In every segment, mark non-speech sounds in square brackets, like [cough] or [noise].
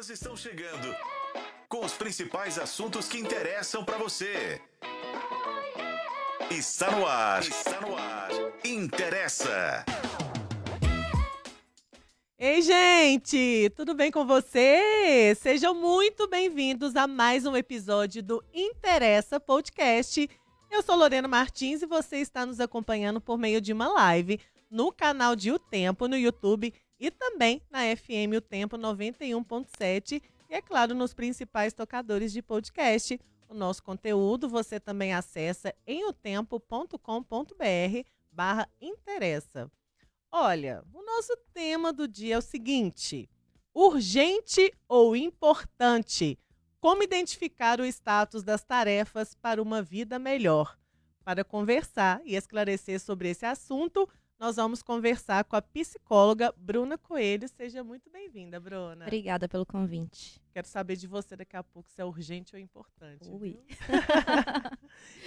Elas estão chegando com os principais assuntos que interessam para você. Está no ar. Está no ar. Interessa. Ei, gente, tudo bem com você? Sejam muito bem-vindos a mais um episódio do Interessa Podcast. Eu sou Lorena Martins e você está nos acompanhando por meio de uma live no canal de O Tempo no YouTube e também na FM O Tempo 91.7 e, é claro, nos principais tocadores de podcast. O nosso conteúdo você também acessa em otempo.com.br barra interessa. Olha, o nosso tema do dia é o seguinte: urgente ou importante? Como identificar o status das tarefas para uma vida melhor? Para conversar e esclarecer sobre esse assunto, nós vamos conversar com a psicóloga Bruna Coelho. Seja muito bem-vinda, Bruna. Obrigada pelo convite. Quero saber de você daqui a pouco se é urgente ou importante. Ui.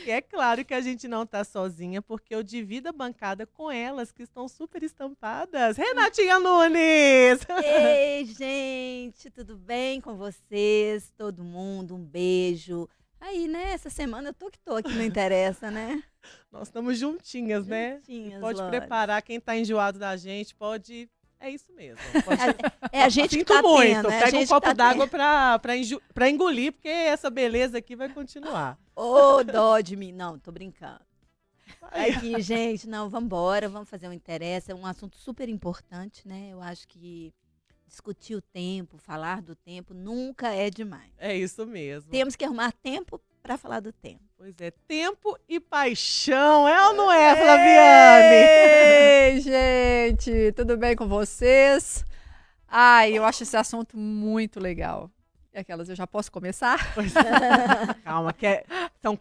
e é claro que a gente não está sozinha, porque eu divido a bancada com elas, que estão super estampadas. Renatinha Nunes! Ei, gente, tudo bem com vocês? Todo mundo, um beijo. Aí, né, essa semana eu tô que tô aqui, não interessa, né? [laughs] Nós estamos juntinhas, né? Juntinhas, Pode Lore. preparar quem está enjoado da gente, pode. É isso mesmo. [laughs] Pode... É a gente que Sinto tá muito. tendo, né? A Pega um copo tá d'água pra, pra, enju- pra engolir, porque essa beleza aqui vai continuar. Ô, dó de mim. Não, tô brincando. Aqui, gente, não, vamos embora, vamos fazer um interesse. É um assunto super importante, né? Eu acho que discutir o tempo, falar do tempo, nunca é demais. É isso mesmo. Temos que arrumar tempo para falar do tempo. Pois é, tempo e paixão, é ou não é, Flaviane? Ei, [laughs] gente, tudo bem com vocês? Ai, eu acho esse assunto muito legal. E aquelas, eu já posso começar? Pois é. [laughs] Calma, que é-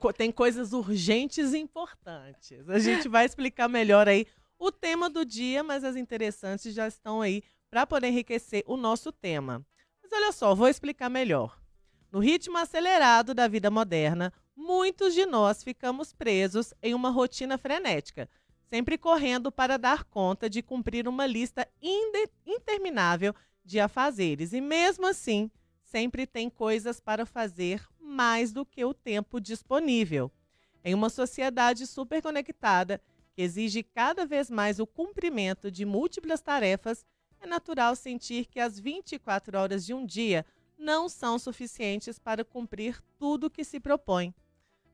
co- tem coisas urgentes e importantes. A gente vai explicar melhor aí o tema do dia, mas as interessantes já estão aí para poder enriquecer o nosso tema. Mas olha só, vou explicar melhor. No ritmo acelerado da vida moderna, muitos de nós ficamos presos em uma rotina frenética, sempre correndo para dar conta de cumprir uma lista interminável de afazeres. E mesmo assim, sempre tem coisas para fazer mais do que o tempo disponível. Em uma sociedade superconectada, que exige cada vez mais o cumprimento de múltiplas tarefas, é natural sentir que as 24 horas de um dia não são suficientes para cumprir tudo o que se propõe.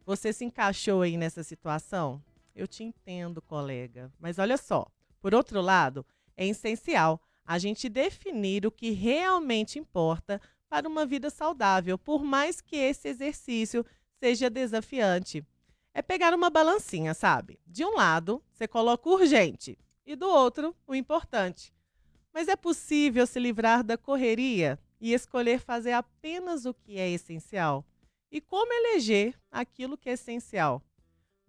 Você se encaixou aí nessa situação? Eu te entendo, colega. Mas olha só, por outro lado, é essencial a gente definir o que realmente importa para uma vida saudável, por mais que esse exercício seja desafiante. É pegar uma balancinha, sabe? De um lado, você coloca o urgente e do outro, o importante. Mas é possível se livrar da correria e escolher fazer apenas o que é essencial? E como eleger aquilo que é essencial?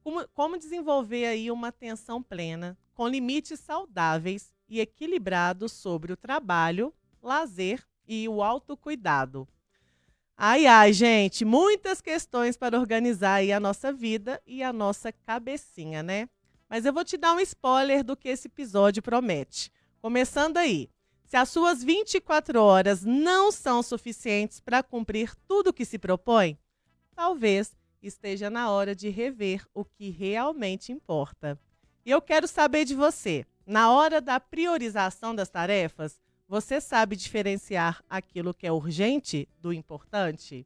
Como, como desenvolver aí uma atenção plena, com limites saudáveis e equilibrados sobre o trabalho, lazer e o autocuidado? Ai, ai, gente, muitas questões para organizar aí a nossa vida e a nossa cabecinha, né? Mas eu vou te dar um spoiler do que esse episódio promete. Começando aí. Se as suas 24 horas não são suficientes para cumprir tudo o que se propõe, talvez esteja na hora de rever o que realmente importa. E eu quero saber de você. Na hora da priorização das tarefas, você sabe diferenciar aquilo que é urgente do importante?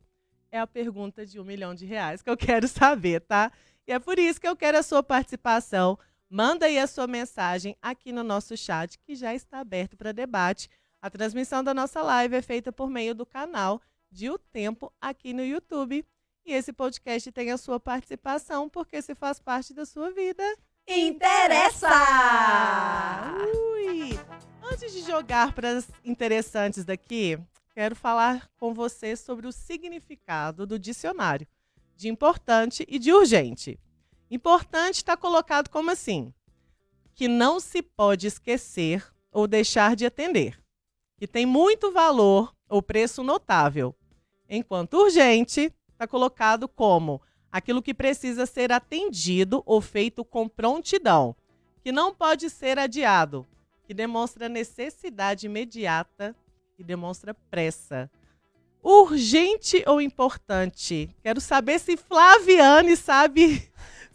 É a pergunta de um milhão de reais que eu [laughs] quero saber, tá? E é por isso que eu quero a sua participação. Manda aí a sua mensagem aqui no nosso chat, que já está aberto para debate. A transmissão da nossa live é feita por meio do canal de O Tempo aqui no YouTube. E esse podcast tem a sua participação, porque se faz parte da sua vida. Interessa! Ui! Antes de jogar para as interessantes daqui, quero falar com você sobre o significado do dicionário de importante e de urgente. Importante está colocado como assim: que não se pode esquecer ou deixar de atender, que tem muito valor ou preço notável. Enquanto urgente está colocado como aquilo que precisa ser atendido ou feito com prontidão, que não pode ser adiado, que demonstra necessidade imediata e demonstra pressa. urgente ou importante? Quero saber se Flaviane sabe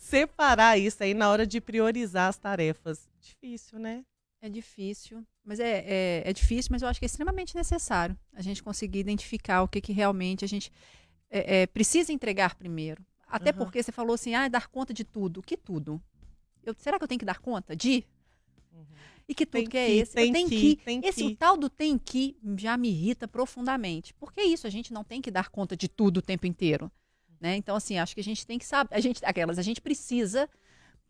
separar isso aí na hora de priorizar as tarefas. Difícil, né? É difícil, mas é, é, é difícil, mas eu acho que é extremamente necessário a gente conseguir identificar o que, que realmente a gente é, é, precisa entregar primeiro. Até Uhum. porque você falou assim, ah, dar conta de tudo. Que tudo? Eu, será que eu tenho que dar conta de? E que tudo Tem que é que, esse? tem eu tenho que, que. tem esse que. o tal do tem que já me irrita profundamente. Porque é isso, a gente não tem que dar conta de tudo o tempo inteiro. Né? Então, assim, acho que a gente tem que saber. A gente, aquelas, a gente precisa.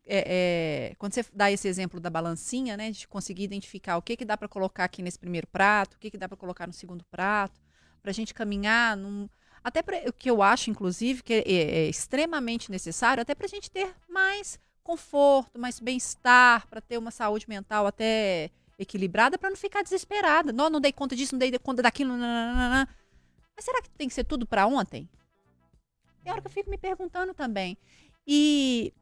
é, é, quando você dá esse exemplo da balancinha, né, de conseguir identificar o que, que dá para colocar aqui nesse primeiro prato, o que, que dá para colocar no segundo prato, para a gente caminhar num, até pra, o que eu acho, inclusive, que é, é extremamente necessário, até para a gente ter mais conforto, mais bem-estar, para ter uma saúde mental até equilibrada, para não ficar desesperada. Não, não dei conta disso, não dei conta daquilo. Mas será que tem que ser tudo para ontem? Tem hora que eu fico me perguntando também. E,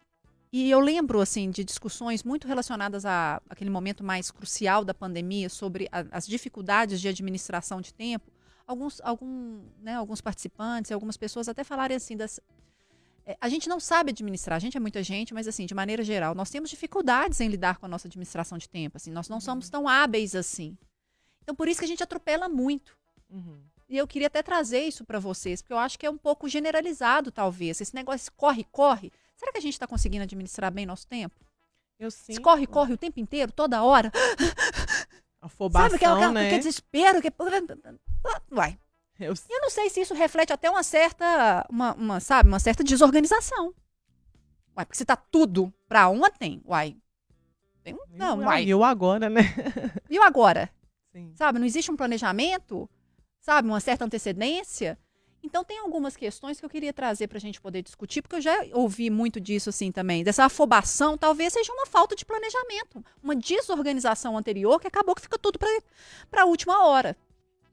e eu lembro, assim, de discussões muito relacionadas a aquele momento mais crucial da pandemia sobre a- as dificuldades de administração de tempo. Alguns, algum, né, alguns participantes algumas pessoas até falarem assim das, é, a gente não sabe administrar, a gente é muita gente, mas assim, de maneira geral, nós temos dificuldades em lidar com a nossa administração de tempo, assim, nós não somos tão hábeis assim. Então, por isso que a gente atropela muito. Uhum. E eu queria até trazer isso para vocês, porque eu acho que é um pouco generalizado, talvez. Esse negócio corre, corre. Será que a gente está conseguindo administrar bem nosso tempo? Eu Esse sinto corre, corre o tempo inteiro, toda hora. [gasps] afobação, Sabe aquela, aquela, né? aquele desespero? Que... [laughs] Vai. Eu, Eu não sei se isso reflete até uma certa, uma, uma, sabe, uma certa desorganização. Uai, porque se tá tudo pra ontem, uai. Tem um, não, uai. eu agora, né? E o agora? Sim. Sabe, não existe um planejamento, sabe, uma certa antecedência. Então tem algumas questões que eu queria trazer pra gente poder discutir, porque eu já ouvi muito disso assim também, dessa afobação, talvez seja uma falta de planejamento, uma desorganização anterior que acabou que fica tudo para a última hora.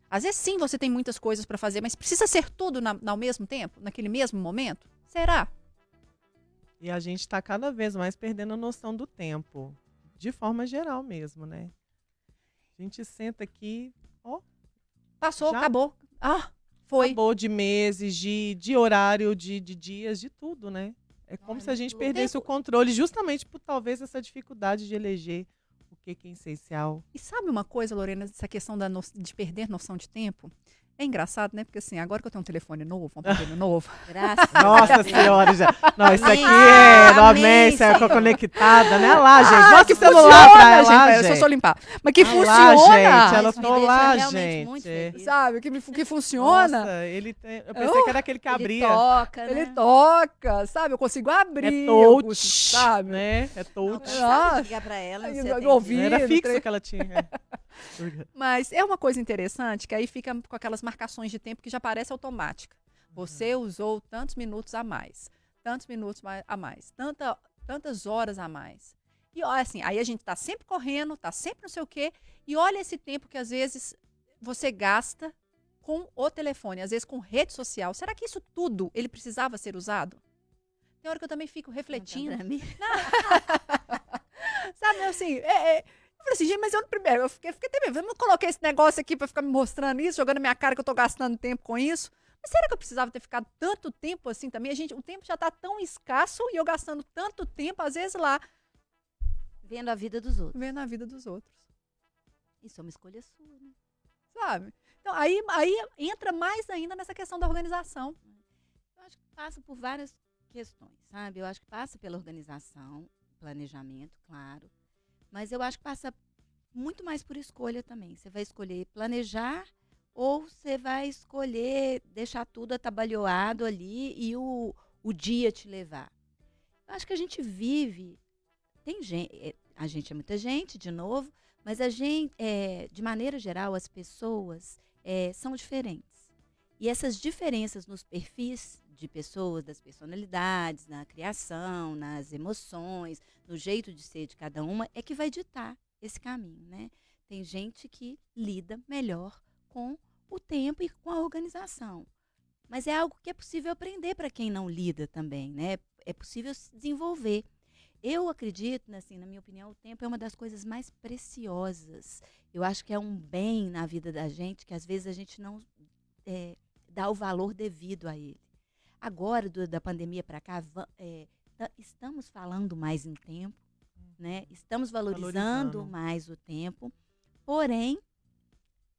Às vezes sim, você tem muitas coisas pra fazer, mas precisa ser tudo na, ao mesmo tempo, naquele mesmo momento? Será? E a gente está cada vez mais perdendo a noção do tempo. De forma geral mesmo, né? A gente senta aqui, Passou, Já? acabou. Ah, foi. acabou de meses, de, de horário, de, de dias, de tudo, né? É como Ai, se a gente perdesse o controle, justamente por talvez essa dificuldade de eleger o que, que é essencial. E sabe uma coisa, Lorena, essa questão da no- de perder noção de tempo? É engraçado, né? Porque assim, agora que eu tenho um telefone novo, um aparelho novo, [laughs] Graças Nossa a Deus. senhora, já. Não, isso aqui é. Não, Amém, isso é conectada, né? Lá, gente. Ah, que celular funciona, pra ela, gente. lá, Deixa eu só gente. limpar. Mas que Ah lá, funciona! gente, ela tô lá, muito gente. feliz. Sabe? Que, que funciona. Nossa, ele tem, eu pensei Oh, que era aquele que Ele abria. toca, Ele né? toca, sabe? Eu consigo abrir. É touch, consigo- sabe? né? É Não, touch. Ah. sabe ligar pra ela, não. Não era no fixo que ela tinha. [laughs] Mas é uma coisa interessante que aí fica com aquelas marcações de tempo que já parece automática. Você usou tantos minutos a mais, tantos minutos a mais, tanta, tantas horas a mais. E olha assim, aí a gente tá sempre correndo, tá sempre não sei o quê, e olha esse tempo que às vezes você gasta com o telefone, às vezes com rede social. Será que isso tudo ele precisava ser usado? Tem hora que eu também fico refletindo. Mim. [laughs] Sabe, assim, é, é, falei assim, gente, mas eu primeiro, eu fiquei, fiquei até meio, eu não coloquei esse negócio aqui pra ficar me mostrando isso, jogando minha cara que eu tô gastando tempo com isso. Mas será que eu precisava ter ficado tanto tempo assim também? A gente, o tempo já tá tão escasso e eu gastando tanto tempo, às vezes, lá, Vendo a vida dos outros. vendo a vida dos outros, Isso é uma escolha sua, né? sabe? Então, aí, aí entra mais ainda nessa questão da organização. Eu acho que passa por várias questões, sabe? Eu acho que passa pela organização, planejamento, claro. Mas eu acho que passa muito mais por escolha também. Você vai escolher planejar ou você vai escolher deixar tudo atabalhoado ali e o, o dia te levar. Eu acho que a gente vive. Tem gente. A gente é muita gente, de novo, mas a gente, é, de maneira geral, as pessoas é, são diferentes. E essas diferenças nos perfis de pessoas, das personalidades, na criação, nas emoções, no jeito de ser de cada uma, é que vai ditar esse caminho, né? Tem gente que lida melhor com o tempo e com a organização. Mas é algo que é possível aprender para quem não lida também, né? É possível se desenvolver. Eu acredito, né, assim, na minha opinião, o tempo é uma das coisas mais preciosas. Eu acho que é um bem na vida da gente que às vezes a gente não é, dar o valor devido a ele. Agora, do- da pandemia para cá, é, estamos falando mais em tempo, né? Estamos valorizando, Valorizando. mais o tempo, porém,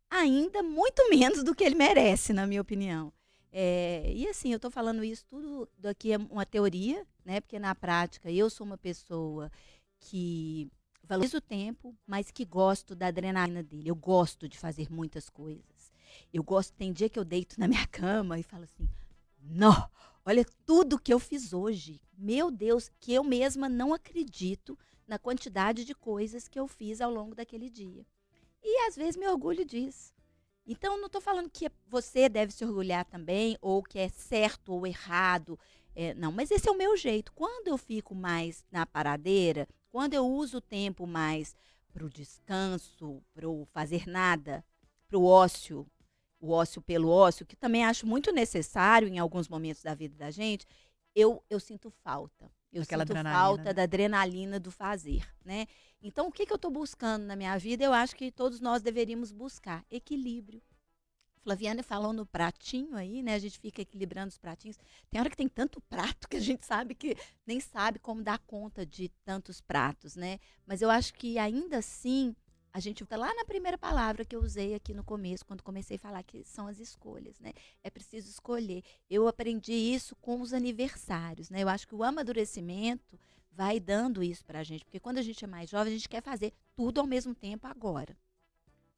ainda muito [laughs] menos do que ele merece, na minha opinião. É, e assim, eu estou falando isso tudo daqui é uma teoria, né? Porque na prática eu sou uma pessoa que valorizo o tempo, mas que gosto da adrenalina dele. Eu gosto de fazer muitas coisas. Eu gosto, tem dia que eu deito na minha [laughs] cama e falo assim: "Não, olha tudo que eu fiz hoje. Meu Deus, que eu mesma não acredito na quantidade de coisas que eu fiz ao longo daquele dia". E às vezes me orgulho disso. Então, não estou falando que você deve se orgulhar também, ou que é certo ou errado. É, não, mas esse é o meu jeito. Quando eu fico mais na paradeira, quando eu uso o tempo mais para o descanso, para o fazer nada, para o ócio, o ócio pelo ócio, que também acho muito necessário em alguns momentos da vida da gente, eu, eu sinto falta. Eu Daquela sinto falta né? da adrenalina do fazer, né? Então, o que, que eu estou buscando na minha vida? Eu acho que todos nós deveríamos buscar equilíbrio. Flaviana falou no pratinho aí, né? A gente fica equilibrando os pratinhos. Tem hora que tem tanto prato que a gente sabe que nem sabe como dar conta de tantos pratos, né? Mas eu acho que ainda assim, a gente fica lá na primeira palavra que eu usei aqui no começo, quando comecei a falar que são as escolhas, né? É preciso escolher. Eu aprendi isso com os aniversários, né? Eu acho que o amadurecimento vai dando isso pra gente, porque quando a gente é mais jovem, a gente quer fazer tudo ao mesmo tempo agora.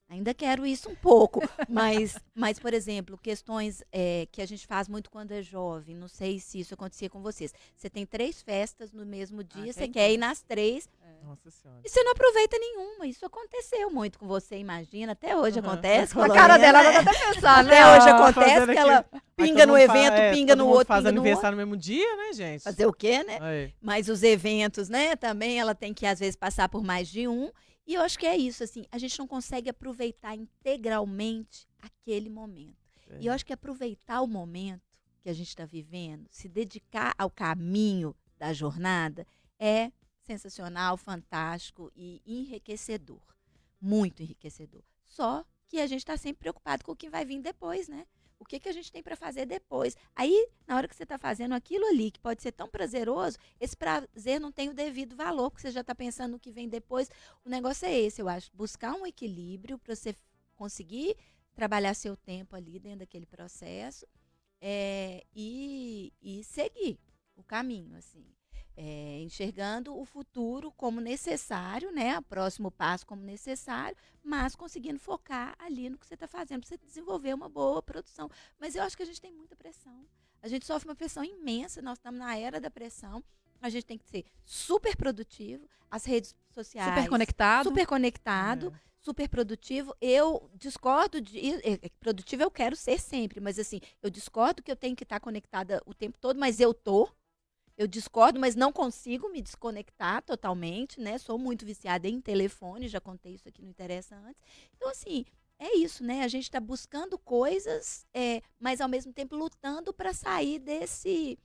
Ainda quero isso um pouco, [laughs] mas, mas por exemplo, questões é, que a gente faz muito quando é jovem, não sei se isso acontecia com vocês. Você tem três festas no mesmo dia, você tem quer ir nas três Nossa senhora. e você não aproveita nenhuma. Isso aconteceu muito com você, imagina. Até hoje Aham. acontece. com A cara dela, ela tá até pensando, Até né? hoje Ah, acontece que ela pinga no evento, é, pinga no outro, faz pinga no aniversário no mesmo dia, né, gente? Fazer o quê, né? Aí. Mas os eventos, né, também ela tem que às vezes passar por mais de um. E eu acho que é isso, assim, a gente não consegue aproveitar integralmente aquele momento. É. E eu acho que aproveitar o momento que a gente está vivendo, se dedicar ao caminho da jornada, é sensacional, fantástico e enriquecedor. Muito enriquecedor. Só que a gente está sempre preocupado com o que vai vir depois, né? O que, que a gente tem para fazer depois? Aí, na hora que você está fazendo aquilo ali, que pode ser tão prazeroso, esse prazer não tem o devido valor, porque você já está pensando no que vem depois. O negócio é esse, eu acho. Buscar um equilíbrio para você conseguir trabalhar seu tempo ali dentro daquele processo é, e, e seguir o caminho, assim. É, enxergando o futuro como necessário, né? O próximo passo como necessário, mas conseguindo focar ali no que você está fazendo para você desenvolver uma boa produção. Mas eu acho que a gente tem muita pressão. A gente sofre uma pressão imensa, nós estamos na era da pressão. A gente tem que ser super produtivo, as redes sociais Super conectado. super conectado, É. super produtivo. Eu discordo de. é, é, Produtivo eu quero ser sempre, mas assim, eu discordo que eu tenho que estar conectada o tempo todo, mas eu tô. Eu discordo, mas não consigo me desconectar totalmente, né? Sou muito viciada em telefone, já contei isso aqui, não interessa antes. Então, assim, é isso, né? A gente está buscando coisas, é, mas ao mesmo tempo lutando para sair desse,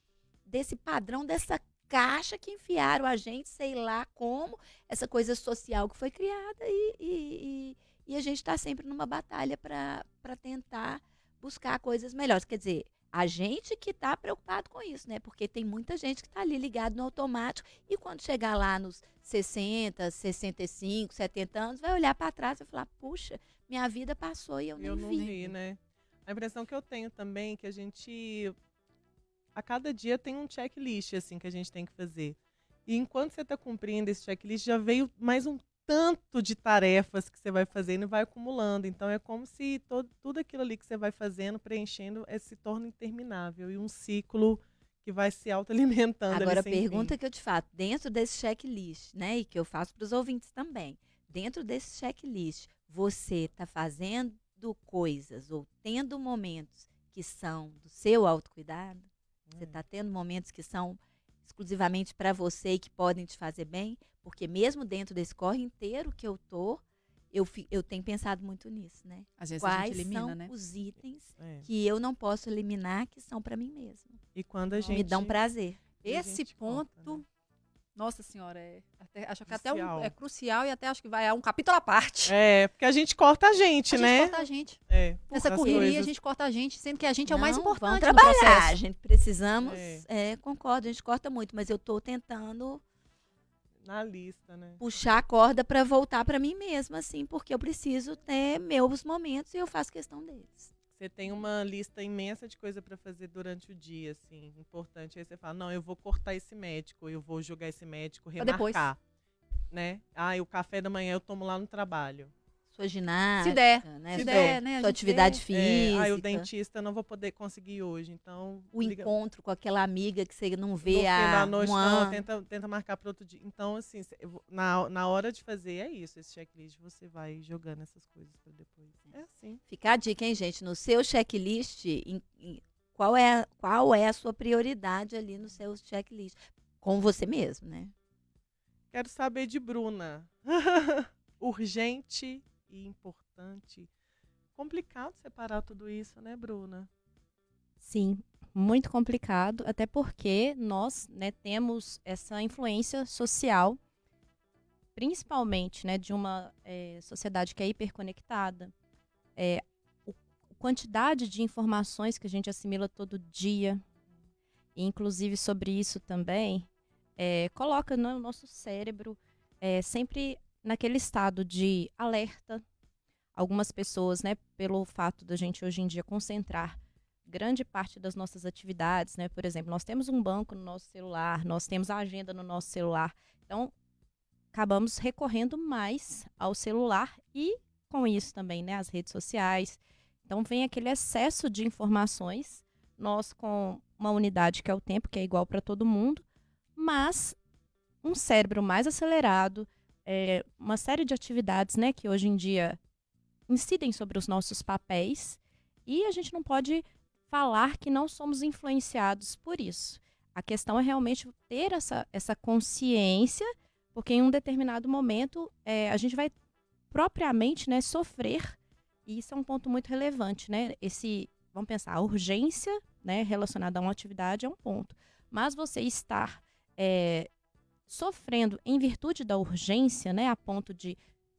desse padrão, dessa caixa que enfiaram a gente, sei lá como, essa coisa social que foi criada e, e, e- e a gente está sempre numa batalha para tentar buscar coisas melhores. Quer dizer, a gente que está preocupado com isso, né? Porque tem muita gente que está ali ligado no automático e quando chegar lá nos 60, 65, 70 anos, vai olhar para trás e falar: puxa, minha vida passou e eu nem Eu não vi. vi, né? A impressão que eu tenho também é que a gente. A cada dia tem um checklist, assim, que a gente tem que fazer. E enquanto você está cumprindo esse checklist, já veio mais um tanto de tarefas que você vai fazendo e vai acumulando. Então é como se todo, tudo aquilo ali que você vai fazendo, preenchendo, é, se torna interminável. E um ciclo que vai se autoalimentando. ali Agora, a pergunta fim. que eu te faço, dentro desse checklist, né, e que eu faço para os ouvintes também, dentro desse checklist, você está fazendo coisas ou tendo momentos que são do seu autocuidado? Você Hum. está tendo momentos que são exclusivamente para você e que podem te fazer bem? Porque mesmo dentro desse corre inteiro que eu tô, eu, eu tenho pensado muito nisso, né? Às vezes a Quais gente elimina, são né? os itens É. que eu não posso eliminar que são para mim mesma? E quando a Me gente. dão prazer. a Esse gente conta, ponto né? Nossa senhora, é, até- acho que até um- Crucial. é crucial e até acho que vai a um capítulo à parte. É, porque a gente corta a gente, a gente né? corta a gente. É, Nessa correria, coisas. a gente corta a gente, sendo que a gente é o mais Não, importante Vamos no trabalhar, processo. gente. Precisamos. É. É. concordo, a gente corta muito, mas eu tô tentando Na lista, né? puxar a corda para voltar para mim mesma, assim, porque eu preciso ter meus momentos e eu faço questão deles. Você tem uma lista imensa de coisa pra fazer durante o dia, assim, importante. Aí você fala, não, eu vou cortar esse médico, eu vou jogar esse médico, Pra depois. remarcar. Né? Ah, e o café da manhã eu tomo lá no trabalho. Sua ginástica, Se der, né? se sua- der, né, Sua atividade vê. física. É, ah, o dentista eu não vou poder conseguir hoje, então... o liga- encontro com aquela amiga que você não no vê fim há da noite, um não, tenta, tenta marcar para outro dia. Então, assim, na, na hora de fazer, é isso. Esse checklist, você vai jogando essas coisas para depois. É assim. Fica a dica, hein, gente? No seu checklist, em- em- qual, é, qual é a sua prioridade ali no seu checklist? Com você mesmo, né? Quero saber de Bruna. [laughs] Urgente e importante. Complicado separar tudo isso, né, Bruna? Sim, muito complicado, até porque nós né, temos essa influência social, principalmente né, de uma eh, sociedade que é hiperconectada. É, o- a quantidade de informações que a gente assimila todo dia, inclusive sobre isso também, eh, coloca né, o nosso cérebro eh, sempre naquele estado de alerta. Algumas pessoas, né, pelo fato da gente hoje em dia concentrar grande parte das nossas atividades, né? Por exemplo, nós temos um banco no nosso celular, nós temos a agenda no nosso celular. Então, acabamos recorrendo mais ao celular e com isso também, né, as redes sociais. Então, vem aquele excesso de informações, nós com uma unidade que é o tempo, que é igual para todo mundo, mas um cérebro mais acelerado, é, uma série de atividades, né, que hoje em dia incidem sobre os nossos papéis e a gente não pode falar que não somos influenciados por isso. A questão é realmente ter essa, essa consciência, porque em um determinado momento é, a gente vai propriamente né, sofrer, e isso é um ponto muito relevante, né? Esse, vamos pensar, a urgência né, relacionada a uma atividade é um ponto. Mas você estar é, sofrendo em virtude da urgência, né, a ponto de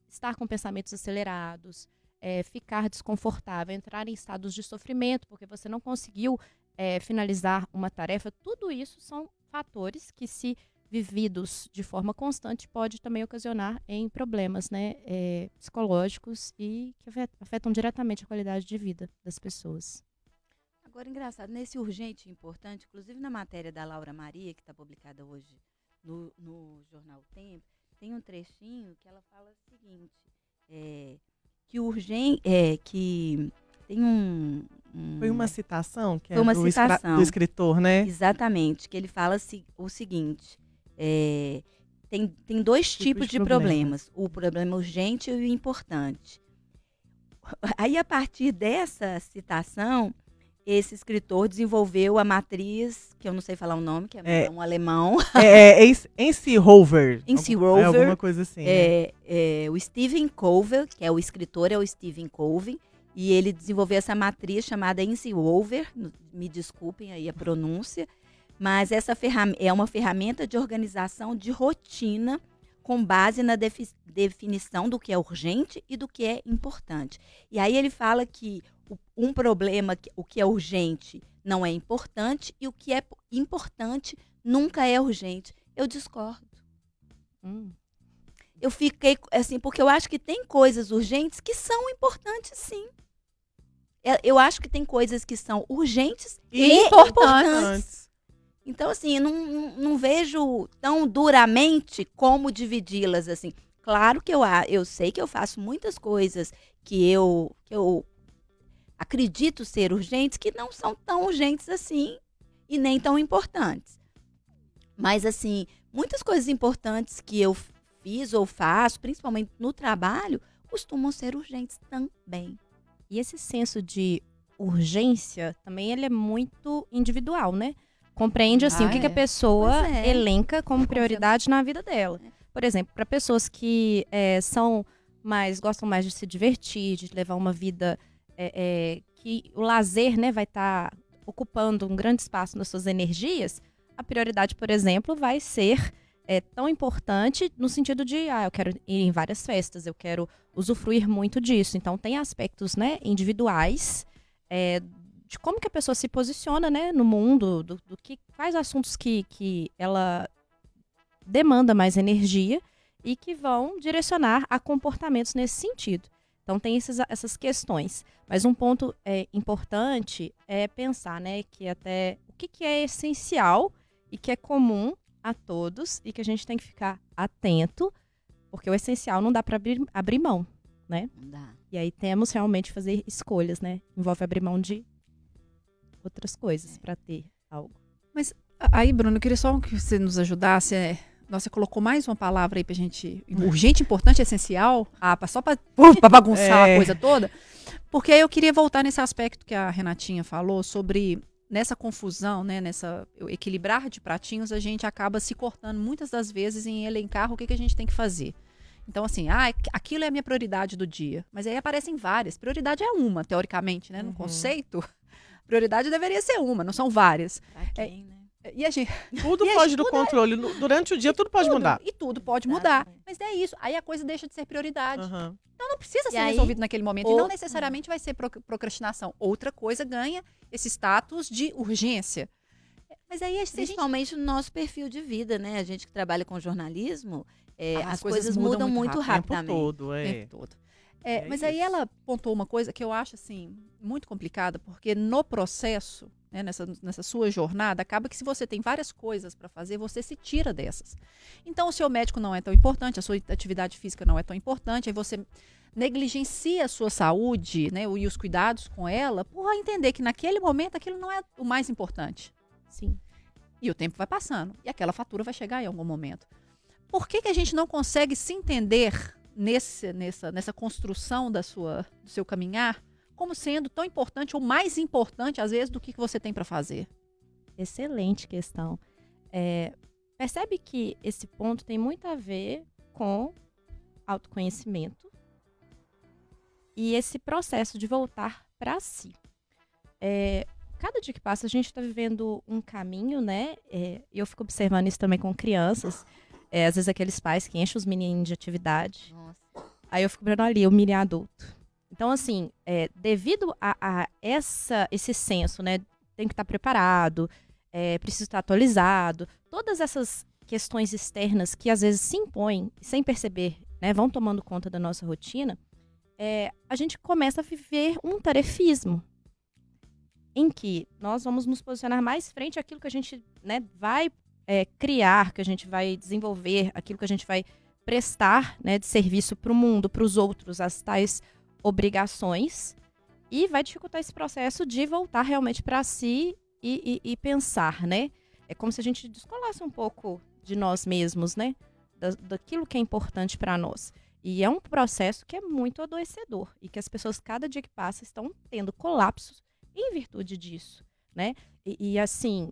estar com pensamentos acelerados, é, ficar desconfortável, entrar em estados de sofrimento, porque você não conseguiu é, finalizar uma tarefa, tudo isso são fatores que, se vividos de forma constante, pode também ocasionar em problemas né, é, psicológicos e que afet- afetam diretamente a qualidade de vida das pessoas. Agora, engraçado, nesse urgente e importante, inclusive na matéria da Laura Maria, que está publicada hoje no, no jornal Tempo, tem um trechinho que ela fala o seguinte, é, que urgente, é, que tem um... um- Foi uma citação que é Foi uma do, citação. do escritor, né? Exatamente, que ele fala se- o seguinte, é, tem, tem dois Tipos tipos de de problemas. problemas, o problema urgente e o importante. Aí, a partir dessa citação, esse escritor desenvolveu a matriz, que eu não sei falar o nome, que é, É. um alemão, [laughs] É, é Ensehover. Ensehover. É alguma coisa assim. né? é, é, o Stephen Covey, que é o escritor, é o Stephen Covey, e ele desenvolveu essa matriz chamada Ensehover, no- me desculpem aí a pronúncia, mas essa é uma ferramenta de organização de rotina com base na defi- definição do que é urgente e do que é importante. E aí ele fala que um problema, que- o que é urgente não é importante e o que é importante nunca é urgente. Eu discordo Hum. eu fiquei assim, porque eu acho que tem coisas urgentes que são importantes, sim. É, Eu acho que tem coisas que são urgentes e, E importantes. Antes. Então, assim, não, não, não vejo tão duramente como dividi-las, assim. Claro que eu, eu sei que eu faço muitas coisas que eu, que eu acredito ser urgentes, que não são tão urgentes assim e nem tão importantes. Mas, assim, muitas coisas importantes que eu fiz ou faço, principalmente no trabalho, costumam ser urgentes também. E esse senso de urgência também ele é muito individual, né? Compreende assim Ah, o que, que a é. pessoa é. elenca como prioridade na vida dela. É. Por exemplo, para pessoas que é, são mais gostam mais de se divertir, de levar uma vida é, é, que o lazer, né, vai estar ocupando um grande espaço nas suas energias. A prioridade, por exemplo, vai ser é tão importante no sentido de, ah, eu quero ir em várias festas, eu quero usufruir muito disso. Então, tem aspectos né, individuais é, de como que a pessoa se posiciona né, no mundo, do, do que, quais assuntos que, que ela demanda mais energia e que vão direcionar a comportamentos nesse sentido. Então tem esses, essas questões. Mas um ponto é, importante é pensar, né, que até o que, que é essencial e que é comum a todos e que a gente tem que ficar atento, porque o essencial não dá para abrir, abrir mão, né? Não dá. E aí temos realmente fazer escolhas, né? Envolve abrir mão de outras coisas para ter algo. Mas aí, Bruno, eu queria só que você nos ajudasse. É... Nossa, você colocou mais uma palavra aí pra gente. Urgente, importante, essencial. Ah, só pra, pra [laughs] bagunçar É. a coisa toda. Porque aí eu queria voltar nesse aspecto que a Renatinha falou sobre nessa confusão, né, nessa equilibrar de pratinhos, a gente acaba se cortando muitas das vezes em elencar o que, que a gente tem que fazer. Então, assim, ah, aquilo é a minha prioridade do dia. Mas aí aparecem várias. Prioridade é uma, teoricamente, né? No Uhum. conceito, [laughs] prioridade deveria ser uma, não são várias. Pra quem, né? E a gente, Tudo [laughs] E a foge gente- do tudo é- controle. No- Durante o dia, tudo pode tudo, mudar. E tudo pode mudar. Exatamente. Mas é isso. Aí a coisa deixa de ser prioridade. Aham. Então não precisa E ser aí, resolvido naquele momento. E não necessariamente vai ser pro- procrastinação. Outra coisa ganha esse status de urgência. Mas aí se a gente Principalmente no nosso perfil de vida, né? A gente que trabalha com jornalismo, é, Ah, as, coisas, mudam, muito, O tempo rapidamente. todo, o é. tempo todo. É, É mas aí isso. ela pontuou uma coisa que eu acho assim muito complicada, porque no processo, né, nessa, nessa sua jornada, acaba que se você tem várias coisas para fazer, você se tira dessas. Então, o seu médico não é tão importante, a sua atividade física não é tão importante, aí você negligencia a sua saúde né, e os cuidados com ela por entender que naquele momento aquilo não é o mais importante. Sim. E o tempo vai passando. E aquela fatura vai chegar em algum momento. Por que, que a gente não consegue se entender nesse, nessa, nessa construção da sua, do seu caminhar como sendo tão importante ou mais importante, às vezes, do que que você tem para fazer? Excelente questão. É, percebe que esse ponto tem muito a ver com autoconhecimento e esse processo de voltar para si. É, cada dia que passa, a gente está vivendo um caminho, né? É, E eu fico observando isso também com crianças. É, às vezes aqueles pais que enchem os meninos de atividade. Nossa. Aí eu fico vendo ali, o mini adulto. Então, assim, é, devido a, a essa, esse senso, né? Tem que estar preparado, é, precisa estar atualizado. Todas essas questões externas que às vezes se impõem sem perceber, né? Vão tomando conta da nossa rotina. é, a gente começa a viver um tarefismo. Em que nós vamos nos posicionar mais frente àquilo que a gente né, vai é, criar, que a gente vai desenvolver, aquilo que a gente vai prestar né, de serviço para o mundo, para os outros, as tais obrigações, e vai dificultar esse processo de voltar realmente para si e, e- e pensar, né? É como se a gente descolasse um pouco de nós mesmos, né? Da, daquilo que é importante para nós. E é um processo que é muito adoecedor e que as pessoas, cada dia que passa, estão tendo colapsos em virtude disso, né? E, e, assim,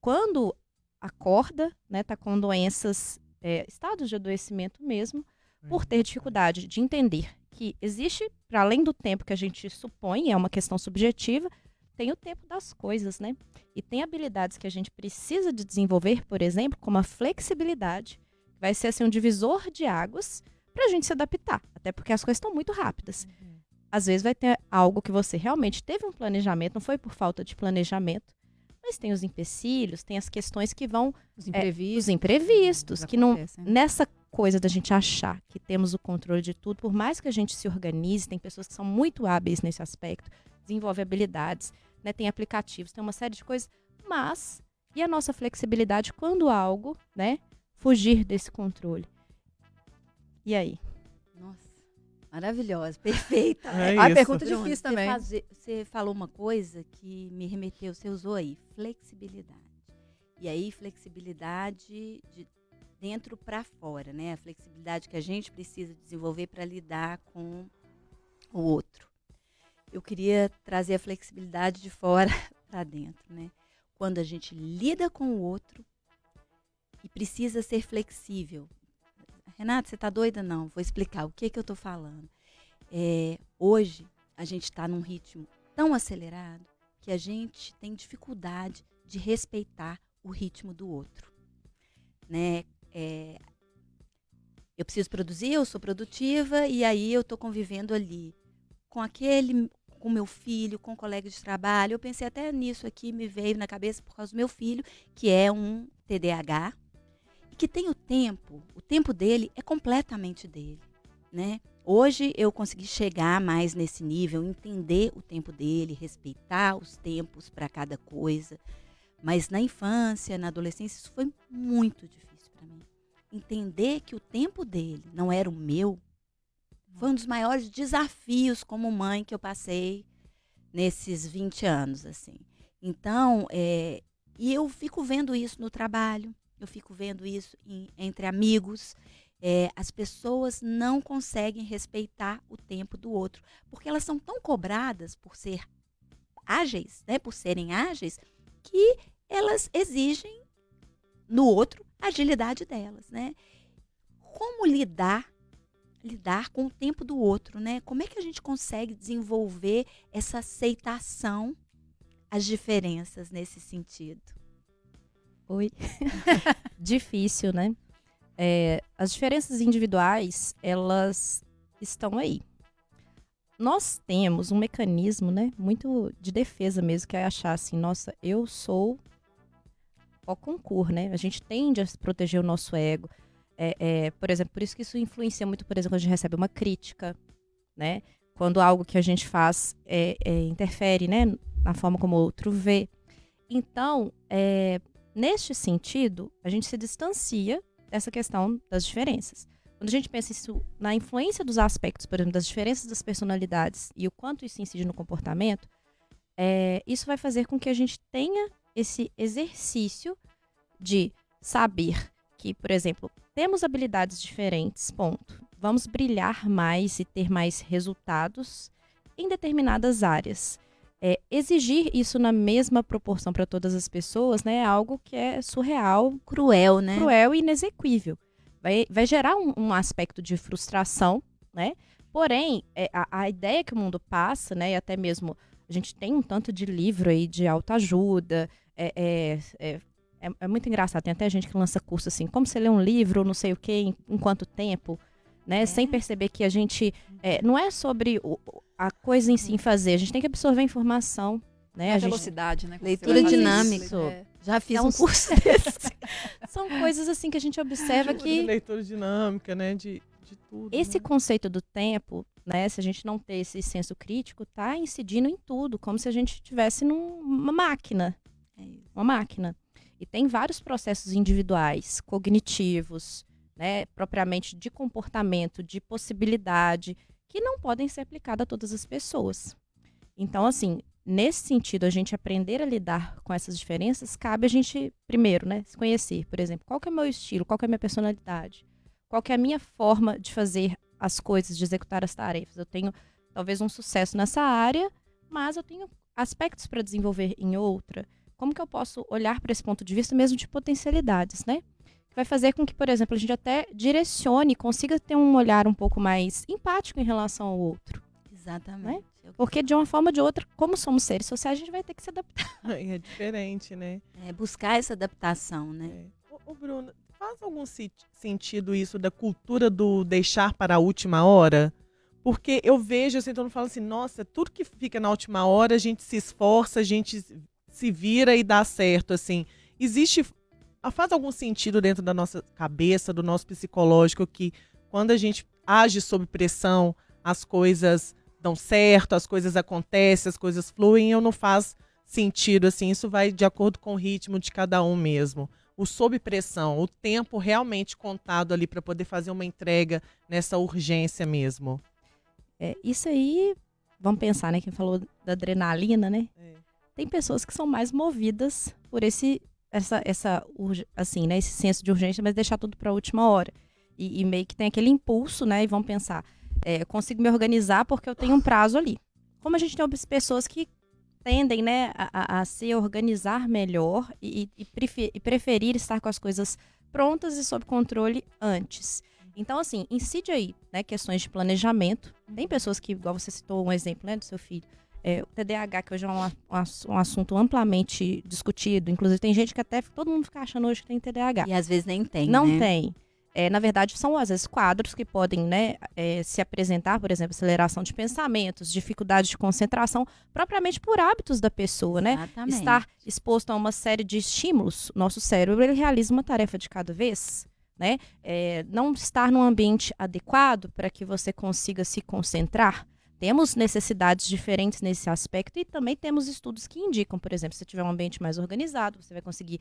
quando acorda, né, tá com doenças, é, estados de adoecimento mesmo, por ter dificuldade de entender que existe, para além do tempo que a gente supõe, é uma questão subjetiva, tem o tempo das coisas, né? E tem habilidades que a gente precisa de desenvolver, por exemplo, como a flexibilidade, que vai ser assim um divisor de águas para a gente se adaptar, até porque as coisas estão muito rápidas. Às vezes vai ter algo que você realmente teve um planejamento, não foi por falta de planejamento, mas tem os empecilhos, tem as questões que vão Os É, imprevistos. os imprevistos, que não né? nessa coisa da gente achar que temos o controle de tudo, por mais que a gente se organize, tem pessoas que são muito hábeis nesse aspecto, desenvolve habilidades, né, tem aplicativos, tem uma série de coisas, mas e a nossa flexibilidade quando algo, né, fugir desse controle? E aí? Nossa, maravilhosa, perfeita. É a pergunta Bruno, difícil você também. faze- Você falou uma coisa que me remeteu, você usou aí, flexibilidade. E aí, flexibilidade de dentro para fora, né? A flexibilidade que a gente precisa desenvolver para lidar com o outro. Eu queria trazer a flexibilidade de fora [laughs] para dentro, né? Quando a gente lida com o outro e precisa ser flexível. Renata, você está doida? Não, vou explicar o que, que eu estou falando. É, hoje, a gente está num ritmo tão acelerado que a gente tem dificuldade de respeitar o ritmo do outro. Né? É, eu preciso produzir, eu sou produtiva e aí eu estou convivendo ali com aquele, com meu filho, com um colega de trabalho. Eu pensei até nisso aqui, me veio na cabeça por causa do meu filho, que é um TDAH e que tem o tempo, o tempo dele é completamente dele, né? Hoje eu consegui chegar mais nesse nível, entender o tempo dele, respeitar os tempos para cada coisa. Mas na infância, na adolescência, isso foi muito difícil para mim. Entender que o tempo dele não era o meu foi um dos maiores desafios como mãe que eu passei nesses 20 anos, assim. Então, é, e eu fico vendo isso no trabalho, eu fico vendo isso em, entre amigos. É, as pessoas não conseguem respeitar o tempo do outro, porque elas são tão cobradas por ser ágeis, né, por serem ágeis, que elas exigem no outro a agilidade delas, né? Como lidar lidar com o tempo do outro, né? Como é que a gente consegue desenvolver essa aceitação às diferenças nesse sentido? Oi. [laughs] Difícil, né? É, as diferenças individuais, elas estão aí. Nós temos um mecanismo, né, muito de defesa mesmo, que é achar assim, nossa, eu sou o concurso, né? A gente tende a proteger o nosso ego. É, é, por exemplo, por isso que isso influencia muito, por exemplo, quando a gente recebe uma crítica, né? Quando algo que a gente faz é, é interfere, né? Na forma como o outro vê. Então, é, neste sentido, a gente se distancia dessa questão das diferenças. Quando a gente pensa isso na influência dos aspectos, por exemplo, das diferenças das personalidades e o quanto isso incide no comportamento, é, isso vai fazer com que a gente tenha esse exercício de saber que, por exemplo, temos habilidades diferentes, ponto. Vamos brilhar mais e ter mais resultados em determinadas áreas. É, exigir isso na mesma proporção para todas as pessoas, né, é algo que é surreal, cruel, né? Cruel e inexequível. Vai, vai gerar um, um aspecto de frustração, né? Porém, é, a, a, ideia que o mundo passa, né, e até mesmo a gente tem um tanto de livro aí de autoajuda, é, é, é é, é, muito engraçado. Tem até gente que lança curso assim, como você lê um livro, não sei o quê, em, em quanto tempo, né? É. Sem perceber que a gente. É, não é sobre o, a coisa em si em fazer, a gente tem que absorver a informação. Né? A, a velocidade, né? Leitura dinâmica. É. Já fiz é um curso [laughs] desse. São coisas assim que a gente observa que. Leitura dinâmica, né? De, de tudo. Esse né? conceito do tempo, né? Se a gente não ter esse senso crítico, tá incidindo em tudo, como se a gente estivesse numa máquina. É uma máquina. E tem vários processos individuais, cognitivos, né, propriamente de comportamento, de possibilidade, que não podem ser aplicados a todas as pessoas. Então, assim, nesse sentido, a gente aprender a lidar com essas diferenças, cabe a gente, primeiro, né, se conhecer. Por exemplo, qual é o meu estilo, qual é a minha personalidade, qual é a minha forma de fazer as coisas, de executar as tarefas. Eu tenho talvez um sucesso nessa área, mas eu tenho aspectos para desenvolver em outra como que eu posso olhar para esse ponto de vista mesmo de potencialidades, né? Que vai fazer com que, por exemplo, a gente até direcione, consiga ter um olhar um pouco mais empático em relação ao outro. Exatamente. Né? Porque de uma forma ou de outra, como somos seres sociais, a gente vai ter que se adaptar. [laughs] É diferente, né? É buscar essa adaptação, né? É. Ô, ô Bruno, faz algum sentido isso da cultura do deixar para a última hora? Porque eu vejo assim, todo mundo fala assim, nossa, tudo que fica na última hora, a gente se esforça, a gente se vira e dá certo, assim. Existe. Faz algum sentido dentro da nossa cabeça, do nosso psicológico, que quando a gente age sob pressão, as coisas dão certo, as coisas acontecem, as coisas fluem, ou não faz sentido, assim, isso vai de acordo com o ritmo de cada um mesmo. O sob pressão, o tempo realmente contado ali para poder fazer uma entrega nessa urgência mesmo. É, isso aí, vamos pensar, né? Quem falou da adrenalina, né? É tem pessoas que são mais movidas por esse essa essa assim, né, esse senso de urgência, mas deixar tudo para a última hora. E, e, meio que tem aquele impulso, né, e vão pensar, é, consigo me organizar porque eu tenho um prazo ali. Como a gente tem pessoas que tendem, né, a, a se organizar melhor e, e, e preferir estar com as coisas prontas e sob controle antes. Então, assim, incide aí, né, questões de planejamento. Tem pessoas que, igual você citou um exemplo, né, do seu filho, é, o TDAH, que hoje é um, um, um, assunto amplamente discutido, inclusive tem gente que até todo mundo fica achando hoje que tem TDAH. E às vezes nem tem. Não né? tem. É, na verdade, são às vezes quadros que podem né, é, se apresentar, por exemplo, aceleração de pensamentos, dificuldade de concentração, propriamente por hábitos da pessoa, né? Exatamente. Estar exposto a uma série de estímulos. Nosso cérebro ele realiza uma tarefa de cada vez. Né? É, não estar num ambiente adequado para que você consiga se concentrar. Temos necessidades diferentes nesse aspecto e também temos estudos que indicam, por exemplo, se tiver um ambiente mais organizado, você vai conseguir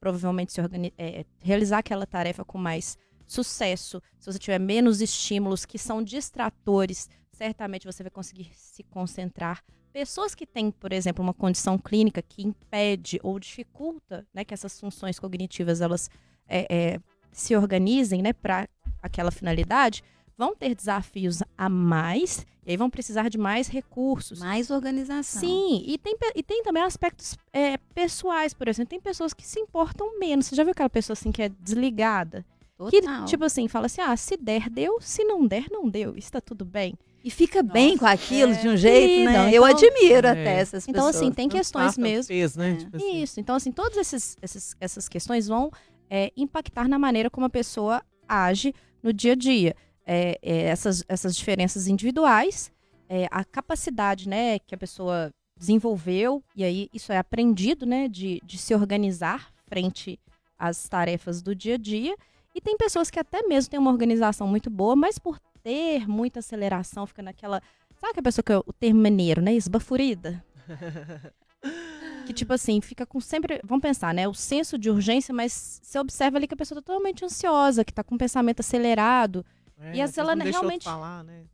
provavelmente se é, realizar aquela tarefa com mais sucesso. Se você tiver menos estímulos que são distratores, certamente você vai conseguir se concentrar. Pessoas que têm, por exemplo, uma condição clínica que impede ou dificulta né, que essas funções cognitivas elas é, é, se organizem né, para aquela finalidade, vão ter desafios a mais e aí vão precisar de mais recursos. Mais organização. Sim, e tem, e tem também aspectos é, pessoais, por exemplo. Tem pessoas que se importam menos. Você já viu aquela pessoa assim que é desligada? Total. Que, tipo assim, fala assim: ah, se der, deu, se não der, não deu. Está tudo bem. E fica Nossa, bem com aquilo é, de um jeito, querida, né? Então, eu admiro é. até essas então, pessoas. Então, assim, tem questões mesmo. Fez, né? Tipo assim. Isso. Então, assim, todas esses, esses, essas questões vão é, impactar na maneira como a pessoa age no dia a dia. É, é, essas, essas diferenças individuais, é, a capacidade né, que a pessoa desenvolveu, e aí isso é aprendido, né, de, de se organizar frente às tarefas do dia a dia. E tem pessoas que até mesmo têm uma organização muito boa, mas por ter muita aceleração, fica naquela. Sabe aquela pessoa que é o termo maneiro, né? Esbafurida? [laughs] que tipo assim, fica com sempre. Vamos pensar, né? O senso de urgência, mas você observa ali que a pessoa tá totalmente ansiosa, que tá com um pensamento acelerado. É, e às vezes ela não realmente. Falar, né?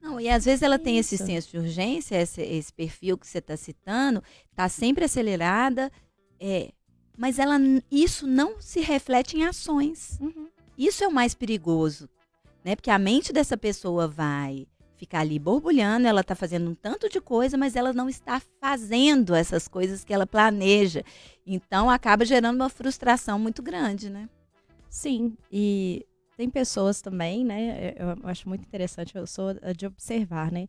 Não, e às vezes ela tem esse senso de urgência, esse, esse perfil que você está citando, tá sempre acelerada, é, mas ela, isso não se reflete em ações. Uhum. Isso é o mais perigoso, né? Porque a mente dessa pessoa vai ficar ali borbulhando, ela está fazendo um tanto de coisa, mas ela não está fazendo essas coisas que ela planeja. Então acaba gerando uma frustração muito grande, né? Sim, e tem pessoas também, né? Eu, eu acho muito interessante, eu sou de observar, né?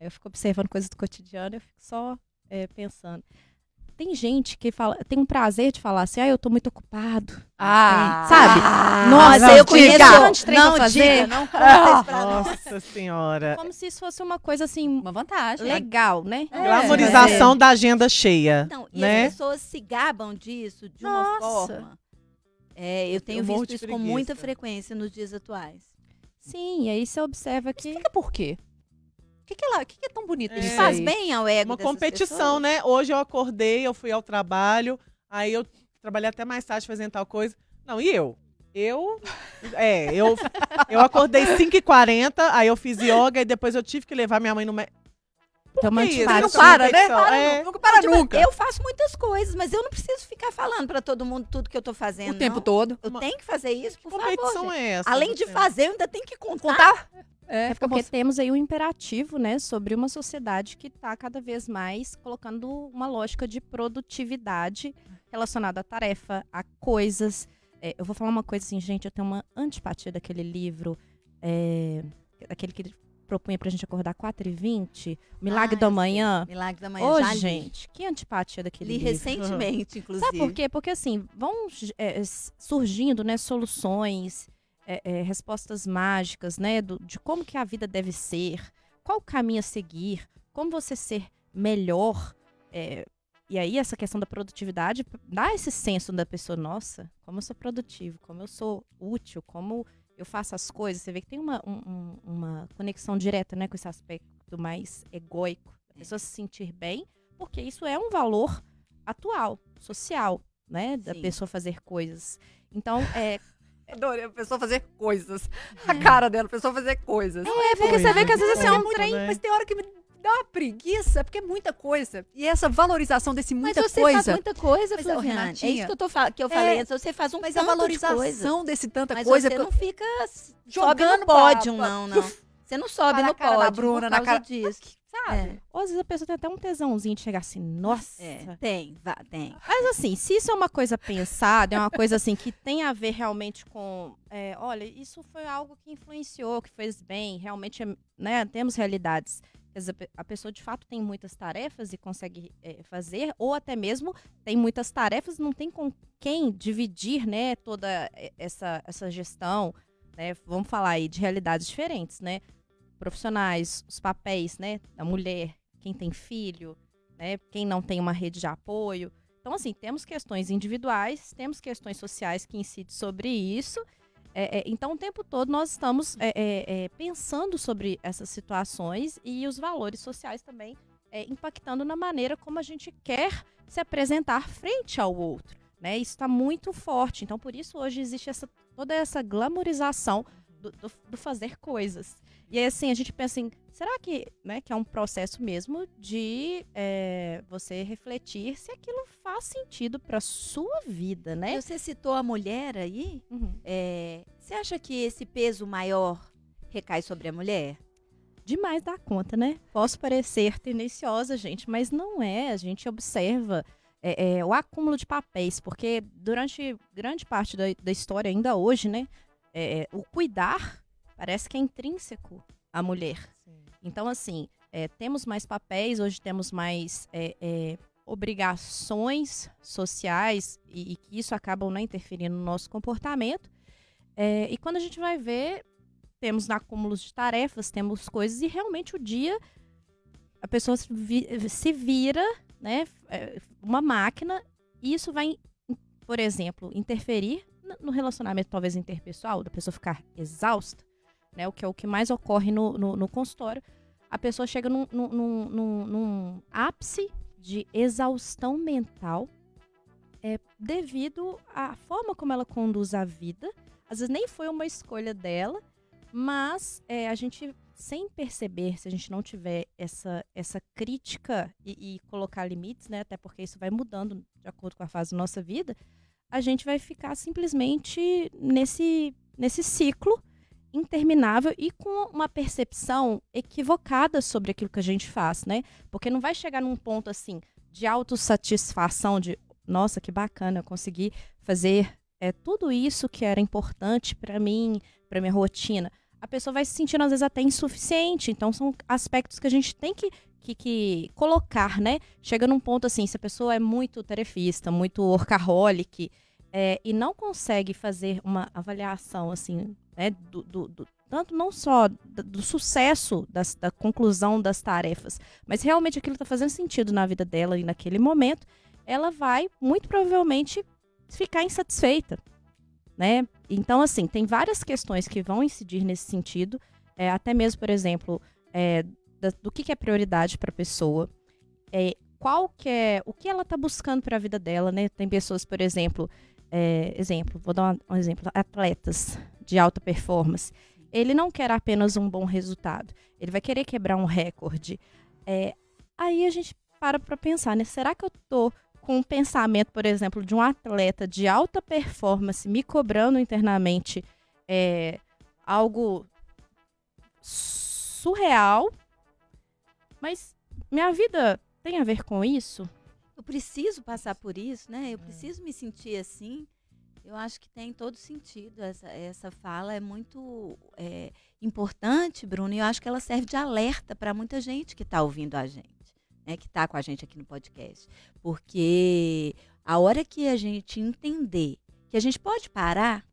Eu fico observando coisas do cotidiano, eu fico só é, pensando. Tem gente que fala, tem um prazer de falar assim, ah, eu tô muito ocupado. Ah, sabe? Ah, Nossa, não, eu conheço diga. um de trem pra Não fazer. diga, não [laughs] nós. Nossa senhora. Como se isso fosse uma coisa assim Uma vantagem. legal, né? É. Glamorização da agenda cheia. Não, e né? as pessoas se gabam disso de uma Nossa. forma. É, eu tenho Eu visto isso com muita frequência nos dias atuais. Sim, e aí você observa que Explica por quê. O que, que, ela, que, que é tão bonito É. nisso Faz bem ao ego Uma competição, pessoas? né? Hoje eu acordei, eu fui ao trabalho, aí eu trabalhei até mais tarde fazendo tal coisa. Não, e eu? Eu. É, eu, eu acordei 5h40, aí eu fiz yoga e depois eu tive que levar minha mãe no médico. Tem uma que isso? Não para, né? Para, é. Nunca para Tipo, nunca. Eu faço muitas coisas, mas eu não preciso ficar falando pra todo mundo tudo que eu tô fazendo. o tempo não. todo. Eu Uma- tenho que fazer isso, por favor. competição gente. é essa? Além de É. fazer, eu ainda tenho que contar. Contar? É, É porque temos aí um imperativo, né, sobre uma sociedade que está cada vez mais colocando uma lógica de produtividade relacionada à tarefa, a coisas. É, eu vou falar uma coisa assim, gente, eu tenho uma antipatia daquele livro, é, daquele que ele propunha pra gente acordar 4h20, Milagre Ah, Amanhã. sei. Milagre da manhã. Ô, já li. gente, que antipatia daquele Li livro. recentemente, inclusive. [laughs] Sabe por quê? Porque assim, vão é, s- surgindo, né, soluções, é, é, respostas mágicas, né, do- de como que a vida deve ser, qual o caminho a seguir, como você ser melhor. é, e aí essa questão da produtividade dá esse senso da pessoa, nossa, como eu sou produtivo, como eu sou útil, como eu faço as coisas. Você vê que tem uma, um- um- uma conexão direta, né, com esse aspecto mais egóico, da pessoa se sentir bem, porque isso é um valor atual, social, né? Da Sim. pessoa fazer coisas. Então, [laughs] é, Adorei a pessoa fazer coisas. A cara dela, a pessoa fazer coisas. é porque você vê que às vezes assim, é um trem. né? Mas tem hora que me uma preguiça, porque é muita coisa. E essa valorização desse Mas muita você coisa. faz muita coisa, Mas, Flaviane. É Renatinha, isso que eu, tô que eu falei é, antes. Você faz um Mas a tanto de coisa. valorização desse tanta Mas coisa. você não fica jogando no pódio, pra- não, não. Você não sobe Para no a cara da pódio Bruna, por na cara- disso. Sabe? Ou às vezes a pessoa tem até um tesãozinho de chegar assim, nossa. É, tem, vá, tem. Mas assim, se isso é uma coisa pensada, é uma coisa assim que tem a ver realmente com. é, olha, isso foi algo que influenciou, que fez bem, realmente, é, né? Temos realidades a pe- a pessoa de fato tem muitas tarefas e consegue é, fazer, ou até mesmo tem muitas tarefas não tem com quem dividir, né, toda é, essa, essa gestão, né? Vamos falar aí de realidades diferentes, né? Profissionais, os papéis, né, da mulher, quem tem filho, né, quem não tem uma rede de apoio. Então, assim, temos questões individuais, temos questões sociais que incidem sobre isso. É, é, então, o tempo todo nós estamos é, é, é, pensando sobre essas situações e os valores sociais também é, impactando na maneira como a gente quer se apresentar frente ao outro. Né? Isso está muito forte. Então, por isso, hoje existe essa, toda essa glamorização do, do- do fazer coisas. E aí, assim, a gente pensa assim, será que, né, que é um processo mesmo de é, você refletir se aquilo faz sentido para sua vida, né? Você citou a mulher aí. Uhum. é, você acha que esse peso maior recai sobre a mulher? demais da conta, né? Posso parecer tendenciosa, gente, mas não é. A gente observa é, é, o acúmulo de papéis, porque durante grande parte da, da história, ainda hoje, né? é, o cuidar parece que é intrínseco à mulher. Então, assim, é, temos mais papéis, hoje temos mais é, é, obrigações sociais e, e que isso acabam né, interferindo no nosso comportamento. É, e quando a gente vai ver, temos acúmulos de tarefas, temos coisas, e realmente o dia a pessoa se, vi- se vira, né, é, uma máquina, e isso vai, por exemplo, interferir no relacionamento talvez interpessoal, da pessoa ficar exausta, né, o que é o que mais ocorre no, no, no consultório. A pessoa chega num, num, num- num- ápice de exaustão mental é, devido à forma como ela conduz a vida. Às vezes nem foi uma escolha dela, mas é, a gente, sem perceber, se a gente não tiver essa, essa crítica e, e colocar limites, né? Até porque isso vai mudando de acordo com a fase da nossa vida, a gente vai ficar simplesmente nesse, nesse ciclo interminável e com uma percepção equivocada sobre aquilo que a gente faz, né? Porque não vai chegar num ponto assim de autossatisfação, de nossa, que bacana, eu consegui fazer é, tudo isso que era importante para mim, para minha rotina. A pessoa vai se sentindo às vezes até insuficiente. Então são aspectos que a gente tem que, que, que colocar, né? Chega num ponto assim, se a pessoa é muito tarefista, muito workaholic, é, e não consegue fazer uma avaliação assim, né, do, do- do- tanto não só do, sucesso das- da conclusão das tarefas, mas realmente aquilo está fazendo sentido na vida dela e naquele momento, ela vai muito provavelmente ficar insatisfeita, né? Então assim tem várias questões que vão incidir nesse sentido, é, até mesmo por exemplo é, da- do que, que é prioridade para a pessoa, é, qual que é o que ela está buscando para a vida dela, né? Tem pessoas, por exemplo, é, exemplo, vou dar um exemplo, atletas de alta performance. Ele não quer apenas um bom resultado, ele vai querer quebrar um recorde. É, aí a gente para para pensar, né? Será que eu tô com um pensamento, por exemplo, de um atleta de alta performance me cobrando internamente é, algo surreal, mas minha vida tem a ver com isso? Eu preciso passar por isso, né? Eu preciso me sentir assim. Eu acho que tem todo sentido. Essa, essa fala é muito é, importante, Bruno, e eu acho que ela serve de alerta para muita gente que está ouvindo a gente, né? Que está com a gente aqui no podcast. Porque a hora que a gente entender que a gente pode parar,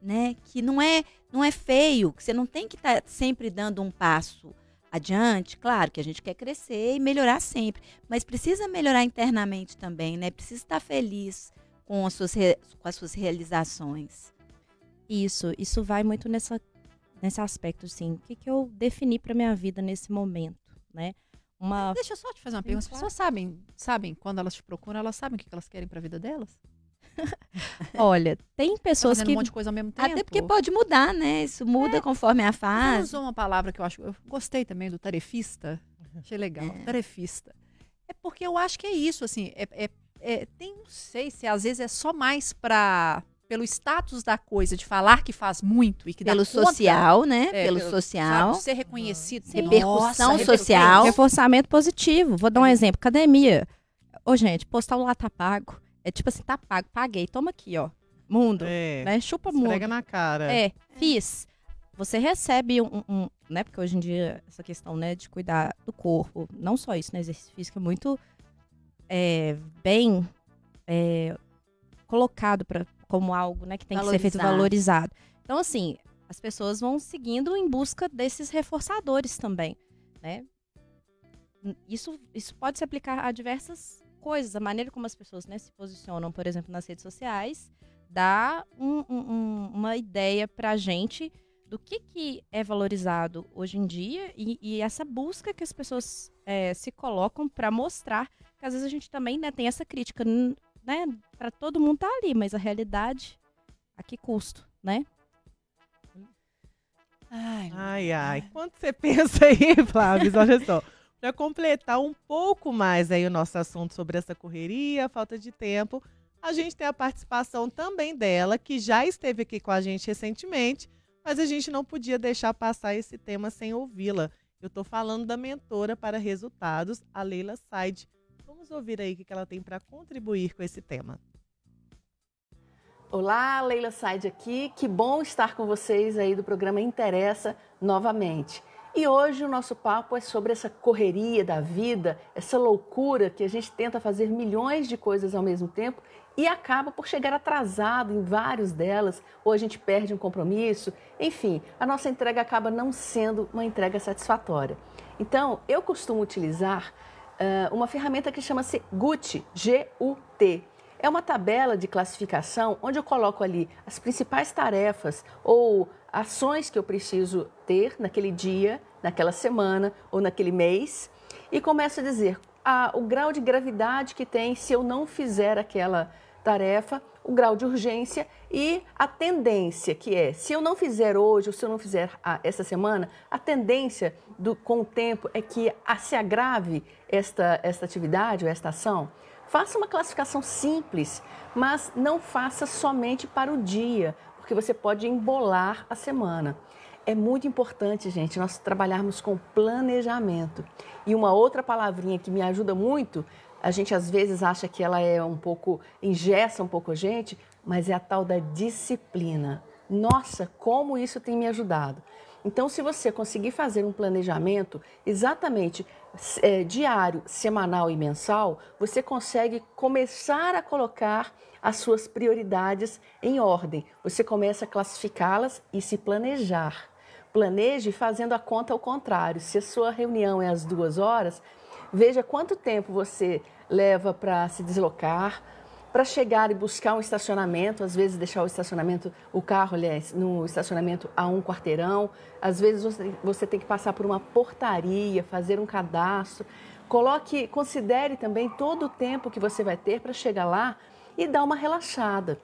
né? Que não é, não é feio, que você não tem que estar sempre dando um passo adiante. Claro que a gente quer crescer e melhorar sempre, mas precisa melhorar internamente também, né? Precisa estar feliz com as suas, com as suas realizações. Isso, isso vai muito nessa, nesse aspecto, assim. O que, que eu defini para minha vida nesse momento, né? Uma Deixa eu só te fazer uma pergunta. As pessoas sabem, sabem quando elas te procuram, elas sabem o que que elas querem pra vida delas? [laughs] Olha, tem Tá pessoas fazendo que. um monte de coisa ao mesmo tempo. Até porque pode mudar, né? Isso muda conforme a Você fase. usou uma palavra que eu acho. Eu gostei também do tarefista. Achei legal. É. Tarefista. É porque eu acho que é isso, assim. É, é- é- tem, não sei se às vezes é só mais pra. Pelo status da coisa, de falar que faz muito e que Pelo dá conta, social, né? É, pelo, pelo- social. sabe, ser reconhecido. Sim. Repercussão Nossa, social. Reforçamento positivo. Vou dar um exemplo. Academia. Ô, gente, postar o lá tá pago. É tipo assim, tá pago, paguei. Toma aqui, ó. Mundo. É. Né? Chupa mundo. Esfrega na cara. É, fiz. Você recebe um, um- né? Porque hoje em dia essa questão, né, de cuidar do corpo, não só isso, né? Exercício físico é muito é, bem é, colocado para como algo, né, que tem que ser feito Valorizado. Então, assim, as pessoas vão seguindo em busca desses reforçadores também, né? Isso, isso pode se aplicar a diversas coisas. A maneira como as pessoas né, se posicionam, por exemplo, nas redes sociais, dá um- um- um- uma ideia pra gente do que, que é valorizado hoje em dia e, e essa busca que as pessoas é, se colocam para mostrar que às vezes a gente também né, tem essa crítica, né? Para todo mundo tá ali, mas a realidade, a que custo, né? Ai, Ai, ai. Quanto você [laughs] pensa aí, Flávio? Olha só. Para completar um pouco mais aí o nosso assunto sobre essa correria, falta de tempo, a gente tem a participação também dela, que já esteve aqui com a gente recentemente, mas a gente não podia deixar passar esse tema sem ouvi-la. Eu estou falando da mentora para resultados, a Leila Said. Vamos ouvir aí o que ela tem para contribuir com esse tema. Olá, Leila Said aqui. Que bom estar com vocês aí do programa Interessa novamente. E hoje o nosso papo é sobre essa correria da vida, essa loucura que a gente tenta fazer milhões de coisas ao mesmo tempo e acaba por chegar atrasado em vários delas, ou a gente perde um compromisso, enfim, a nossa entrega acaba não sendo uma entrega satisfatória. Então, eu costumo utilizar ah, uma ferramenta que chama-se GUT, G-U-T. É uma tabela de classificação onde eu coloco ali as principais tarefas ou ações que eu preciso ter naquele dia, naquela semana ou naquele mês e começo a dizer ah, o grau de gravidade que tem se eu não fizer aquela tarefa, o grau de urgência e a tendência que é, se eu não fizer hoje ou se eu não fizer ah, essa semana, a tendência do, com o tempo é que se agrave esta, esta atividade ou esta ação. Faça uma classificação simples, mas não faça somente para o dia, porque você pode embolar a semana. É muito importante, gente, nós trabalharmos com planejamento. E uma outra palavrinha que me ajuda muito, a gente às vezes acha que ela é um pouco, engessa um pouco a gente, mas é a tal da disciplina. Nossa, como isso tem me ajudado. Então, se você conseguir fazer um planejamento exatamente é, diário, semanal e mensal, você consegue começar a colocar as suas prioridades em ordem. Você começa a classificá-las e se planejar. Planeje fazendo a conta ao contrário. Se a sua reunião é às duas horas, veja quanto tempo você leva para se deslocar, para chegar e buscar um estacionamento, às vezes deixar o estacionamento, o carro, aliás, no estacionamento a um quarteirão, às vezes você, você tem que passar por uma portaria, fazer um cadastro. Coloque, considere também todo o tempo que você vai ter para chegar lá e dar uma relaxada.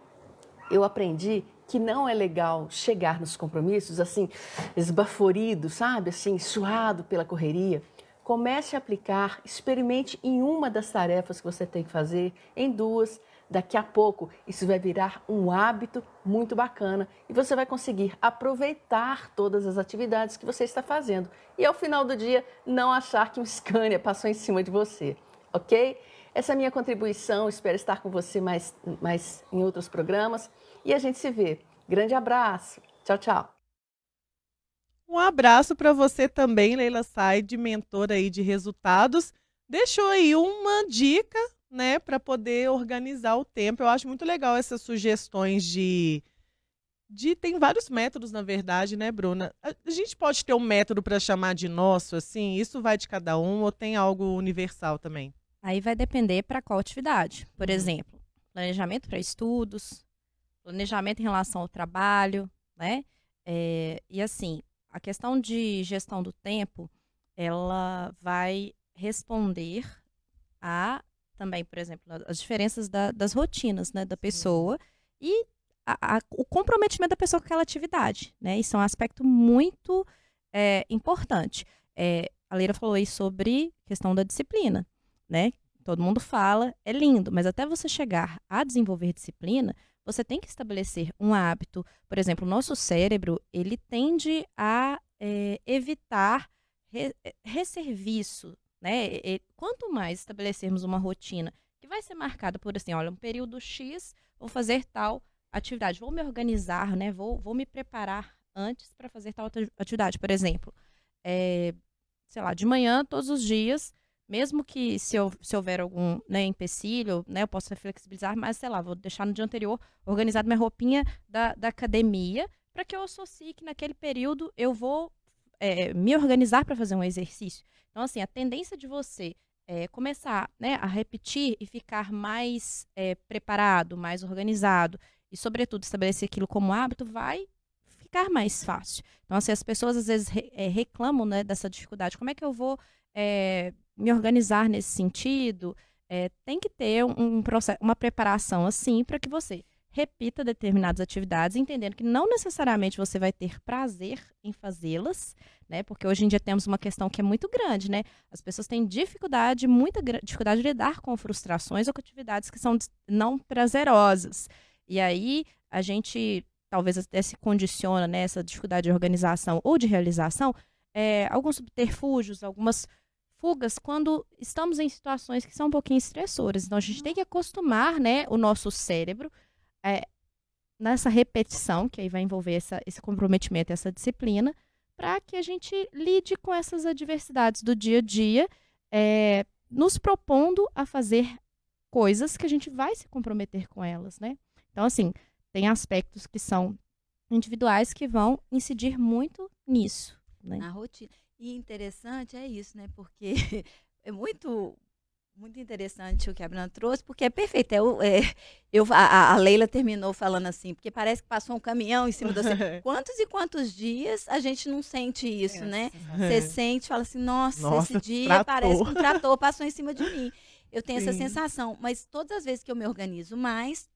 Eu aprendi que não é legal chegar nos compromissos assim, esbaforido, sabe? Assim, suado pela correria. Comece a aplicar, experimente em uma das tarefas que você tem que fazer, em duas. Daqui a pouco isso vai virar um hábito muito bacana e você vai conseguir aproveitar todas as atividades que você está fazendo e ao final do dia não achar que um Scania passou em cima de você, ok? Essa é a minha contribuição, espero estar com você mais, mais em outros programas e a gente se vê. Grande abraço, tchau, tchau. Um abraço para você também, Leila Said, mentora aí de resultados. Deixou aí uma dica, né, para poder organizar o tempo. Eu acho muito legal essas sugestões de de tem vários métodos, na verdade, né, Bruna? A gente pode ter um método para chamar de nosso, assim, isso vai de cada um ou tem algo universal também? Aí vai depender para qual atividade. Por exemplo, planejamento para estudos, planejamento em relação ao trabalho, né? É, e assim, a questão de gestão do tempo, ela vai responder a também, por exemplo, as diferenças da- das rotinas, né, da pessoa e a- a- o comprometimento da pessoa com aquela atividade, né? Isso é um aspecto muito é, importante. É, a Leira falou aí sobre questão da disciplina, né? Todo mundo fala, é lindo, mas até você chegar a desenvolver disciplina, você tem que estabelecer um hábito. Por exemplo, o nosso cérebro, ele tende a é, evitar re, é, resserviço, né? E- quanto mais estabelecermos uma rotina que vai ser marcada por assim, olha, um período X, vou fazer tal atividade, vou me organizar, né? Vou, vou me preparar antes para fazer tal ati- atividade. Por exemplo, é, sei lá, de manhã, todos os dias, mesmo que se, eu, se houver algum né, empecilho, né, eu possa flexibilizar, mas sei lá, vou deixar no dia anterior organizado minha roupinha da, da academia, para que eu associe que naquele período eu vou é, me organizar para fazer um exercício. Então, assim, a tendência de você é, começar né, a repetir e ficar mais é, preparado, mais organizado, e, sobretudo, estabelecer aquilo como hábito, vai ficar mais fácil. Então, assim, as pessoas às vezes re, é, reclamam né, dessa dificuldade. Como é que eu vou é, me organizar nesse sentido? É, tem que ter um, um processo, uma preparação assim para que você repita determinadas atividades, entendendo que não necessariamente você vai ter prazer em fazê-las, né? Porque hoje em dia temos uma questão que é muito grande, né? As pessoas têm dificuldade, muita dificuldade de lidar com frustrações ou com atividades que são não prazerosas. E aí a gente talvez até se condiciona nessa né, dificuldade de organização ou de realização, é, alguns subterfúgios, algumas fugas quando estamos em situações que são um pouquinho estressoras. Então a gente tem que acostumar, né, o nosso cérebro é, nessa repetição, que aí vai envolver essa, esse comprometimento, essa disciplina, para que a gente lide com essas adversidades do dia a dia, é, nos propondo a fazer coisas que a gente vai se comprometer com elas, né? Então, assim, tem aspectos que são individuais que vão incidir muito nisso. Né? Na rotina. E interessante é isso, né? Porque [laughs] é muito muito interessante o que a Bruna trouxe, porque é perfeito. É, é, eu, a, a, Leila terminou falando assim, porque parece que passou um caminhão em cima de você. [laughs] quantos e quantos dias a gente não sente isso, é, né? Você [laughs] sente, fala assim, nossa, nossa esse dia tratou. parece que um trator passou em cima de mim. Eu tenho Sim. essa sensação, mas todas as vezes que eu me organizo mais,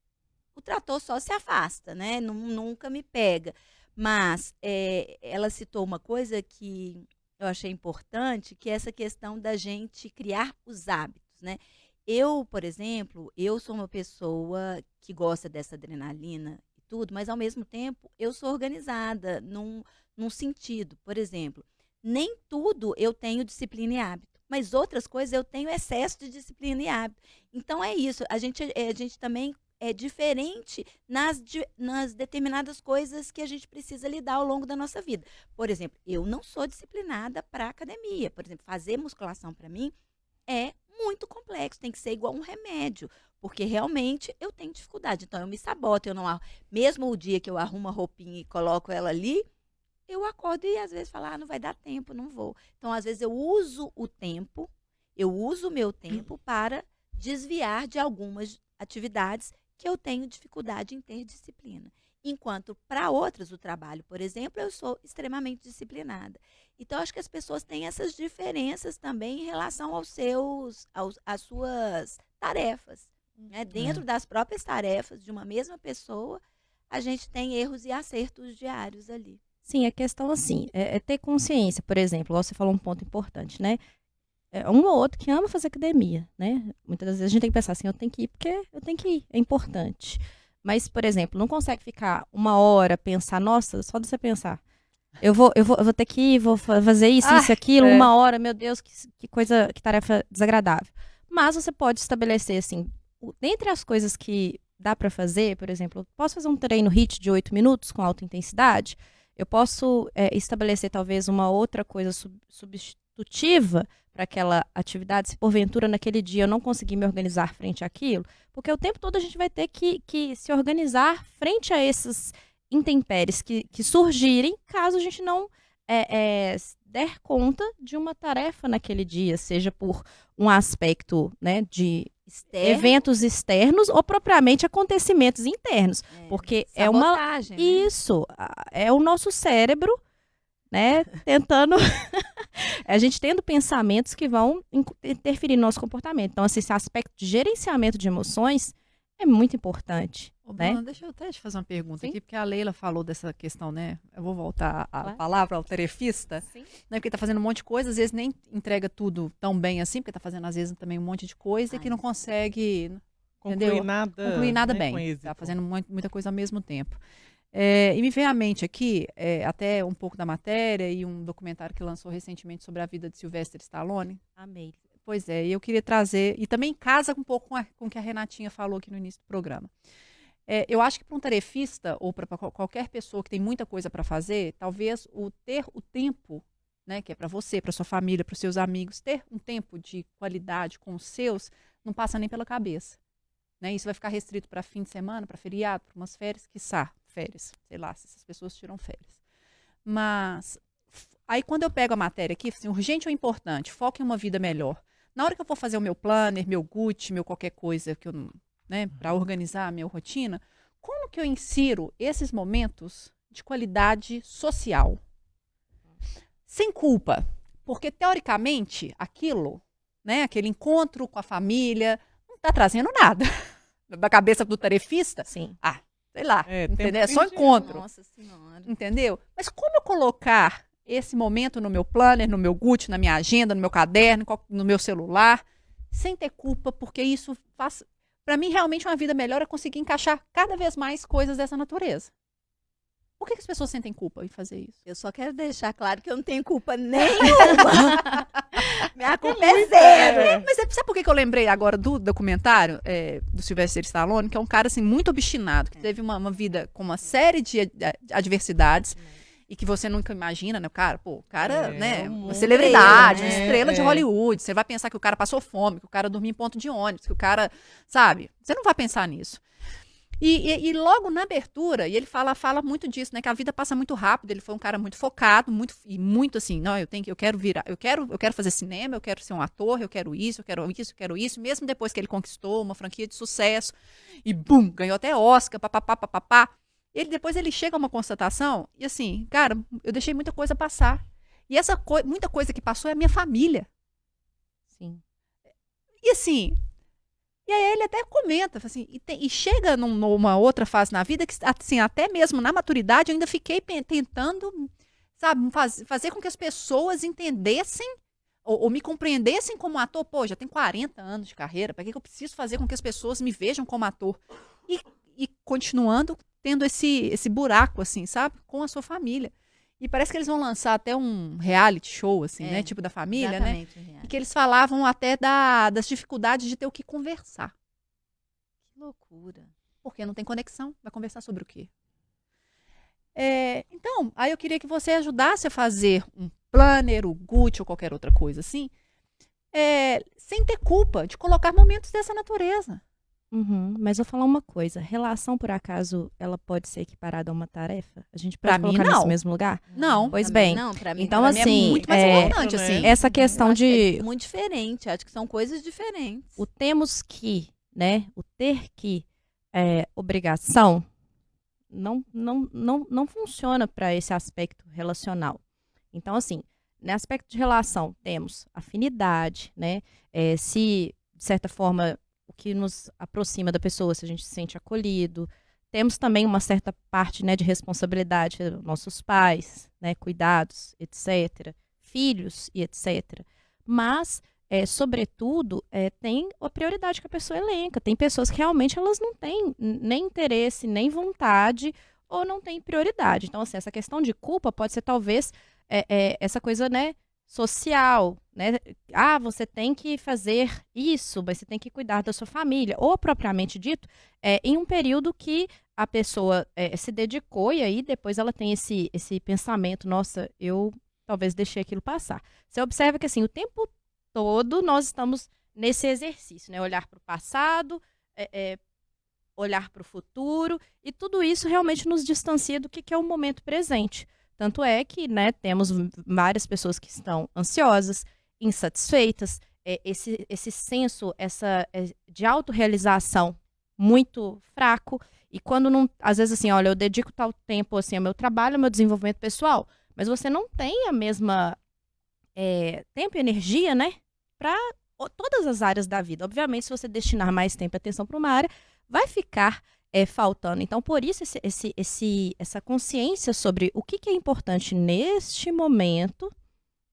o trator só se afasta, né? Nunca me pega. Mas é, ela citou uma coisa que eu achei importante, que é essa questão da gente criar os hábitos né? Eu, por exemplo, eu sou uma pessoa que gosta dessa adrenalina e tudo, mas ao mesmo tempo eu sou organizada num, num sentido. Por exemplo, nem tudo eu tenho disciplina e hábito, mas outras coisas eu tenho excesso de disciplina e hábito. Então é isso. A gente, a gente também é diferente nas, nas determinadas coisas que a gente precisa lidar ao longo da nossa vida. Por exemplo, eu não sou disciplinada para academia. Por exemplo, fazer musculação para mim é muito complexo, tem que ser igual um remédio, porque realmente eu tenho dificuldade. Então eu me saboto, eu não mesmo o dia que eu arrumo a roupinha e coloco ela ali, eu acordo e às vezes falo, ah, não vai dar tempo, não vou. Então às vezes eu uso o tempo, eu uso o meu tempo para desviar de algumas atividades que eu tenho dificuldade em ter disciplina. Enquanto para outras, o trabalho, por exemplo, eu sou extremamente disciplinada. Então, acho que as pessoas têm essas diferenças também em relação aos seus, aos, às suas tarefas. Né? Dentro é. das próprias tarefas de uma mesma pessoa, a gente tem erros e acertos diários ali. Sim, a questão assim, é, é ter consciência, por exemplo, você falou um ponto importante, né? É um ou outro que ama fazer academia, né? Muitas vezes a gente tem que pensar assim, eu tenho que ir porque eu tenho que ir, é importante. Mas, por exemplo, não consegue ficar uma hora pensar, nossa, só de você pensar. Eu vou, eu vou, eu vou ter que ir, vou fazer isso, ah, isso, aquilo, é. uma hora, meu Deus, que, que coisa, que tarefa desagradável. Mas você pode estabelecer, assim, dentre as coisas que dá para fazer, por exemplo, posso fazer um treino HIT de 8 minutos com alta intensidade? Eu posso é, estabelecer talvez uma outra coisa sub substitutiva para aquela atividade, se porventura naquele dia eu não conseguir me organizar frente àquilo, porque o tempo todo a gente vai ter que, que se organizar frente a esses intempéries que, que surgirem caso a gente não é, é, der conta de uma tarefa naquele dia, seja por um aspecto né, de Externo. eventos externos ou propriamente acontecimentos internos, é, porque é uma né? isso é o nosso cérebro né? Tentando. [laughs] a gente tendo pensamentos que vão interferir no nosso comportamento. Então, assim, esse aspecto de gerenciamento de emoções é muito importante. Ô, né? Bruna, deixa eu até te fazer uma pergunta Sim? aqui, porque a Leila falou dessa questão, né? Eu vou voltar à palavra ao tarefista, Sim. né? Porque tá fazendo um monte de coisa, às vezes nem entrega tudo tão bem assim, porque tá fazendo, às vezes, também um monte de coisa Ai, e que não consegue. Concluir entendeu? nada. Concluir nada né, bem. Tá fazendo muita coisa ao mesmo tempo. É, e me vem à mente aqui, é, até um pouco da matéria e um documentário que lançou recentemente sobre a vida de Sylvester Stallone. Amei. Pois é, e eu queria trazer, e também casa um pouco com, a, com o que a Renatinha falou aqui no início do programa. É, eu acho que para um tarefista ou para qualquer pessoa que tem muita coisa para fazer, talvez o ter o tempo né, que é para você, para sua família, para os seus amigos, ter um tempo de qualidade com os seus, não passa nem pela cabeça. Né? Isso vai ficar restrito para fim de semana, para feriado, para umas férias, quiçá, férias, sei lá, se essas pessoas tiram férias. Mas aí quando eu pego a matéria aqui, assim, urgente ou importante, foco em uma vida melhor. Na hora que eu for fazer o meu planner, meu gut, meu qualquer coisa que eu, né, para organizar a minha rotina, como que eu insiro esses momentos de qualidade social? sem culpa. Porque, teoricamente, aquilo, né, aquele encontro com a família, não está trazendo nada. [laughs] Da cabeça do tarefista, Sim. ah, sei lá, É, entendeu? É só encontro, Nossa Senhora. entendeu? Mas como eu colocar esse momento no meu planner, no meu gut, na minha agenda, no meu caderno, no meu celular, sem ter culpa, porque isso faz. Para mim, realmente, uma vida melhor é conseguir encaixar cada vez mais coisas dessa natureza. Por que, que as pessoas sentem culpa em fazer isso? Eu só quero deixar claro que eu não tenho culpa nenhuma. [laughs] Minha culpa é zero. Mas é- sabe por que, que eu lembrei agora do documentário é, do Sylvester Stallone, que é um cara assim, muito obstinado, que teve uma, uma vida com uma série de ad- adversidades e que você nunca imagina, né? O cara, pô, o cara, É, né? um Uma celebridade, uma estrela de É. Hollywood. Você vai pensar que o cara passou fome, que o cara dormia em ponto de ônibus, que o cara, sabe? Você não vai pensar nisso. E, e- e logo na abertura, e ele fala, fala muito disso, né? Que a vida passa muito rápido. Ele foi um cara muito focado, muito e muito assim, não, eu tenho que, eu quero virar, eu quero, eu quero fazer cinema, eu quero ser um ator, eu quero isso, eu quero isso, eu quero isso. Mesmo depois que ele conquistou uma franquia de sucesso e bum, ganhou até Oscar, papapá, papapá. Ele depois ele chega a uma constatação e assim, cara, eu deixei muita coisa passar. E essa coi muita coisa que passou é a minha família. Sim. E assim, e aí ele até comenta, assim, e, e chega num- numa outra fase na vida que, assim, até mesmo na maturidade, eu ainda fiquei tentando, sabe, faz- fazer com que as pessoas entendessem ou, ou me compreendessem como ator. Pô, já tem 40 anos de carreira, para que, que eu preciso fazer com que as pessoas me vejam como ator? E, e continuando tendo esse, esse buraco, assim, sabe, com a sua família. E parece que eles vão lançar até um reality show, assim, É, né, tipo da família, né? E que eles falavam até da- das dificuldades de ter o que conversar. Que loucura. Porque não tem conexão. Vai conversar sobre o quê? É, então, aí eu queria que você ajudasse a fazer um planner, o Gucci ou qualquer outra coisa assim, é, sem ter culpa de colocar momentos dessa natureza. Uhum, Mas eu vou falar uma coisa. Relação, por acaso, ela pode ser equiparada a uma tarefa? A gente pode Pra mim, colocar não. nesse mesmo lugar? Não. Pois Pra mim bem. Não, pra mim, Então, Pra mim assim, é muito mais é, importante, né? assim. Essa questão de é muito diferente. Acho que são coisas diferentes. o temos que, né? O ter que é obrigação não, não, não, não funciona para esse aspecto relacional. Então, assim, no aspecto de relação, temos afinidade, né? É, se, de certa forma, o que nos aproxima da pessoa, se a gente se sente acolhido. Temos também uma certa parte né, de responsabilidade, nossos pais, né, cuidados, etc., filhos e etc. Mas é, sobretudo, é, tem a prioridade que a pessoa elenca. Tem pessoas que realmente elas não têm nem interesse, nem vontade, ou não têm prioridade. Então, assim, essa questão de culpa pode ser talvez é, é, essa coisa, né, social, né? Ah, você tem que fazer isso, você tem que cuidar da sua família. Ou, propriamente dito, é, em um período que a pessoa é, se dedicou e aí depois ela tem esse, esse pensamento, nossa, eu talvez deixei aquilo passar. Você observa que, assim, o tempo todo nós estamos nesse exercício, né? Olhar para o passado, é, é, olhar para o futuro, e tudo isso realmente nos distancia do que, que é o momento presente. Tanto é que, né, temos várias pessoas que estão ansiosas, insatisfeitas, é, esse, esse senso essa, é, de autorrealização muito fraco, e quando não, às vezes assim, olha, eu dedico tal tempo assim ao meu trabalho, ao meu desenvolvimento pessoal, mas você não tem a mesma é, tempo e energia, né, para todas as áreas da vida. Obviamente, se você destinar mais tempo e atenção para uma área, vai ficar é, faltando. Então, por isso, esse, esse, esse, essa consciência sobre o que, que é importante neste momento,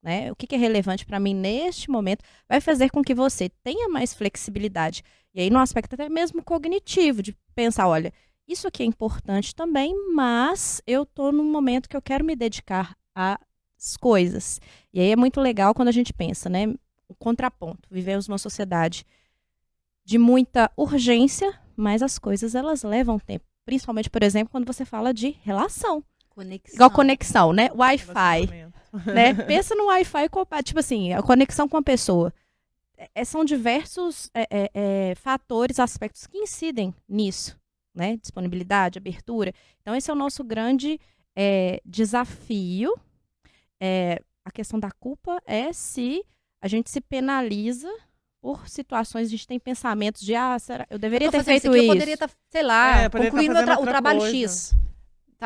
né, o que, que é relevante para mim neste momento, vai fazer com que você tenha mais flexibilidade. E aí, no aspecto até mesmo cognitivo, de pensar, olha, isso aqui é importante também, mas eu estou num momento que eu quero me dedicar às coisas. E aí é muito legal quando a gente pensa, né? O contraponto. Vivemos numa sociedade de muita urgência, mas as coisas elas levam tempo. Principalmente, por exemplo, quando você fala de relação. Conexão. Igual conexão, né? Wi-Fi. Né? [laughs] Pensa no Wi-Fi, tipo assim, a conexão com a pessoa. É, são diversos é, é, é, fatores, aspectos que incidem nisso, né? Disponibilidade, abertura. Então, esse é o nosso grande é, desafio. É, a questão da culpa é se a gente se penaliza por situações, a gente tem pensamentos de, ah, será, eu deveria Tô ter feito aqui, isso. Eu poderia estar, sei lá, É, tá concluindo fazendo outra- o trabalho coisa. X.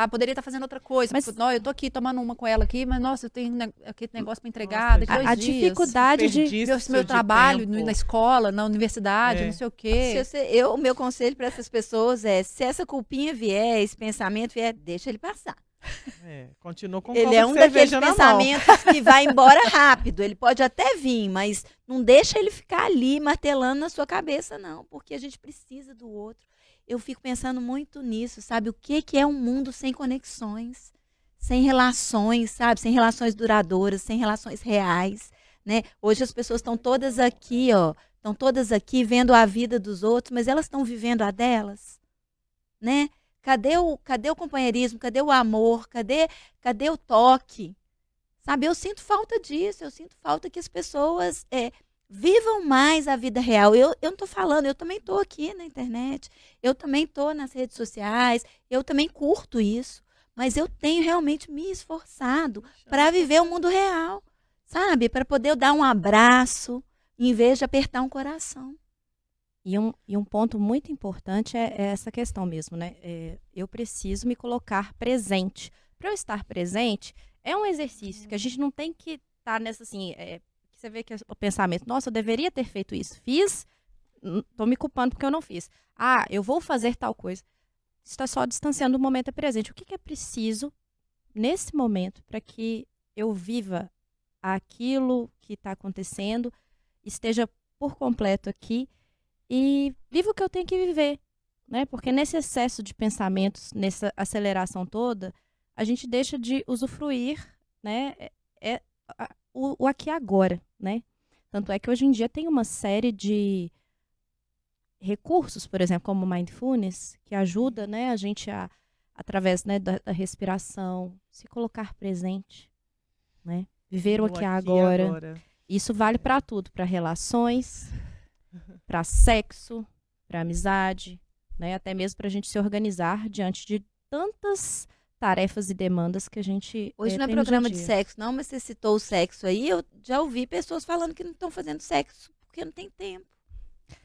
Tá, poderia estar fazendo outra coisa. Mas- não, eu tô aqui tomando uma com ela aqui, mas nossa, eu tenho ne- aquele negócio para entregar. Nossa, daqui a, dois a dias. dificuldade de. Meu, meu trabalho tempo. na escola, na universidade, É. não sei o Se quê. você- eu, o meu conselho para essas pessoas é: se essa culpinha vier, esse pensamento vier, deixa ele passar. É, continua com Ele é um daqueles na mão. pensamentos que vai embora rápido. Ele pode até vir, mas não deixa ele ficar ali martelando na sua cabeça, não, porque a gente precisa do outro. Eu fico pensando muito nisso, sabe? O que, que é um mundo sem conexões, sem relações, sabe? Sem relações duradouras, sem relações reais, né? Hoje as pessoas estão todas aqui, ó, estão todas aqui vendo a vida dos outros, mas elas estão vivendo a delas, né? Cadê o, cadê o companheirismo? Cadê o amor? Cadê, cadê o toque? Sabe, eu sinto falta disso, eu sinto falta que as pessoas é, vivam mais a vida real. Eu, eu não estou falando, eu também estou aqui na internet, eu também estou nas redes sociais, eu também curto isso, mas eu tenho realmente me esforçado para viver o mundo real, sabe? Para poder dar um abraço em vez de apertar um coração. E um, e um ponto muito importante é, é essa questão mesmo, né? É, eu preciso me colocar presente. Para eu estar presente, é um exercício que a gente não tem que estar nessa assim. é, você vê que o pensamento, nossa, eu deveria ter feito isso. Fiz, tô me culpando porque eu não fiz. Ah, eu vou fazer tal coisa. Está só distanciando o momento presente. O que, que é preciso nesse momento para que eu viva aquilo que está acontecendo, esteja por completo aqui e viva o que eu tenho que viver, né? Porque nesse excesso de pensamentos, nessa aceleração toda, a gente deixa de usufruir, né? É, é a- o, o aqui agora, né? Tanto é que hoje em dia tem uma série de recursos, por exemplo, como mindfulness, que ajuda, né, a gente a através né, da, da respiração, se colocar presente, né? Viver o No aqui e agora. Isso vale para tudo, para relações, [laughs] para sexo, para amizade, né? Até mesmo para a gente se organizar diante de tantas tarefas e demandas que a gente Hoje eh, não é tem programa de sexo, não, mas você citou o sexo aí. Eu já ouvi pessoas falando que não estão fazendo sexo porque não tem tempo.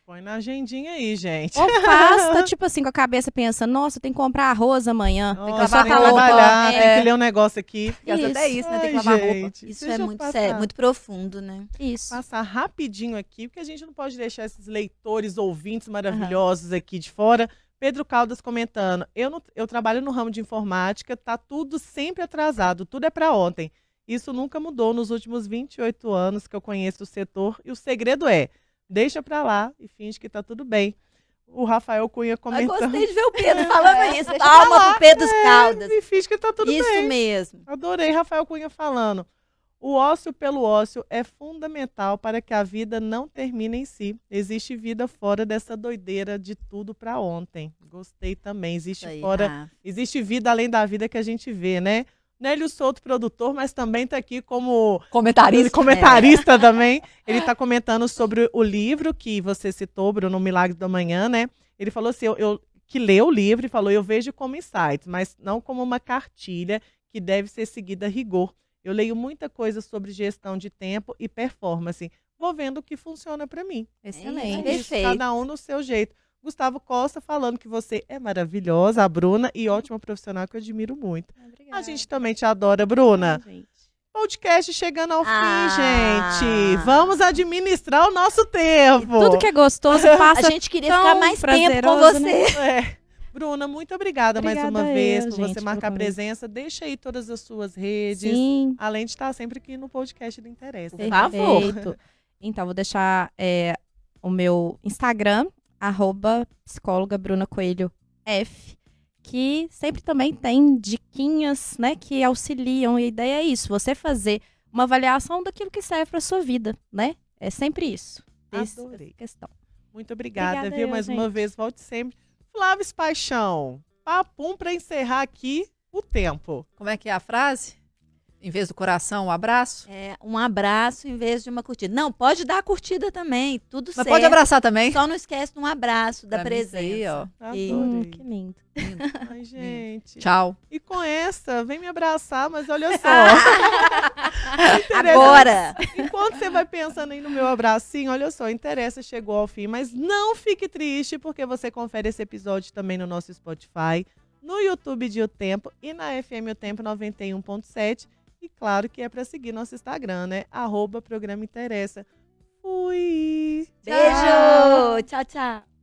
Põe na agendinha aí, gente. Ou faz, tá [laughs] tipo assim, com a cabeça pensando, nossa, tem que comprar arroz amanhã. Nossa, tem que tem lavar a roupa. trabalhar, tem É, que ler um negócio aqui. Gasta até isso, né? Tem que lavar roupa. gente, Isso deixa é eu muito passar- sério, muito profundo, né? isso. Passar rapidinho aqui, porque a gente não pode deixar esses leitores, ouvintes maravilhosos aqui de fora. Pedro Caldas comentando: eu, não- eu trabalho no ramo de informática, tá tudo sempre atrasado, tudo é para ontem. Isso nunca mudou nos últimos 28 anos que eu conheço o setor. E o segredo é: deixa pra lá e finge que tá tudo bem. O Rafael Cunha Eu comentando. gostei de ver o Pedro [laughs] falando É, isso. deixa Palma pro Pedro Caldas. E finge que tá tudo Isso bem. mesmo. Adorei Rafael Cunha falando. O ócio pelo ócio é fundamental para que a vida não termine em si. Existe vida fora dessa doideira de tudo para ontem. Gostei também. Existe aí, fora, existe vida além da vida que a gente vê, né? Nélio Souto, produtor, mas também está aqui como Comentarista. comentarista também. Ele está comentando sobre o livro que você citou, Bruno, Milagre da Manhã, né? Ele falou assim, eu, eu- que leu o livro e falou, eu vejo como insights, mas não como uma cartilha que deve ser seguida a rigor. Eu leio muita coisa sobre gestão de tempo e performance. Vou vendo o que funciona para mim. Excelente. É isso, Perfeito. cada um no seu jeito. Gustavo Costa falando que você é maravilhosa, a Bruna, e ótima profissional que eu admiro muito. A gente também te adora, Bruna. Podcast chegando ao Ah. fim, gente. Vamos administrar o nosso tempo. Tudo que é gostoso A passa gente queria tão ficar mais tempo com prazeroso, você. né? É. Bruna, muito obrigada, mais uma Obrigada vez eu, por gente, você marcar convite. presença. Deixa aí todas as suas redes. Sim, Além de estar sempre aqui no podcast do Interesse. Por favor. Então, vou deixar é, o meu Instagram, arroba psicóloga Bruna Coelho F, que sempre também tem diquinhas, né, que auxiliam. E a ideia é isso, você fazer uma avaliação daquilo que serve para sua vida, né? É sempre isso. Essa Adorei. questão. Muito obrigada, Obrigada viu? eu, Mais uma gente. vez, volte sempre. Flávio Paixão, papum para encerrar aqui o tempo. Como é que é a frase? Em vez do coração, um abraço. É, um abraço em vez de uma curtida. Não, pode dar a curtida também, tudo Mas certo. pode abraçar também. Só não esquece de um abraço da Pra presença. aí, ó. E- Hum, que lindo. [laughs] Ai, gente. Tchau. E com essa, vem me abraçar, mas olha só. [laughs] Agora! Enquanto você vai pensando aí no meu abracinho, olha só, interessa, chegou ao fim, mas não fique triste, porque você confere esse episódio também no nosso Spotify, no YouTube de O Tempo e na FM O Tempo 91.7. E claro que é para seguir nosso Instagram, né? Arroba Programa Interessa. Fui! Beijo! Tchau, tchau.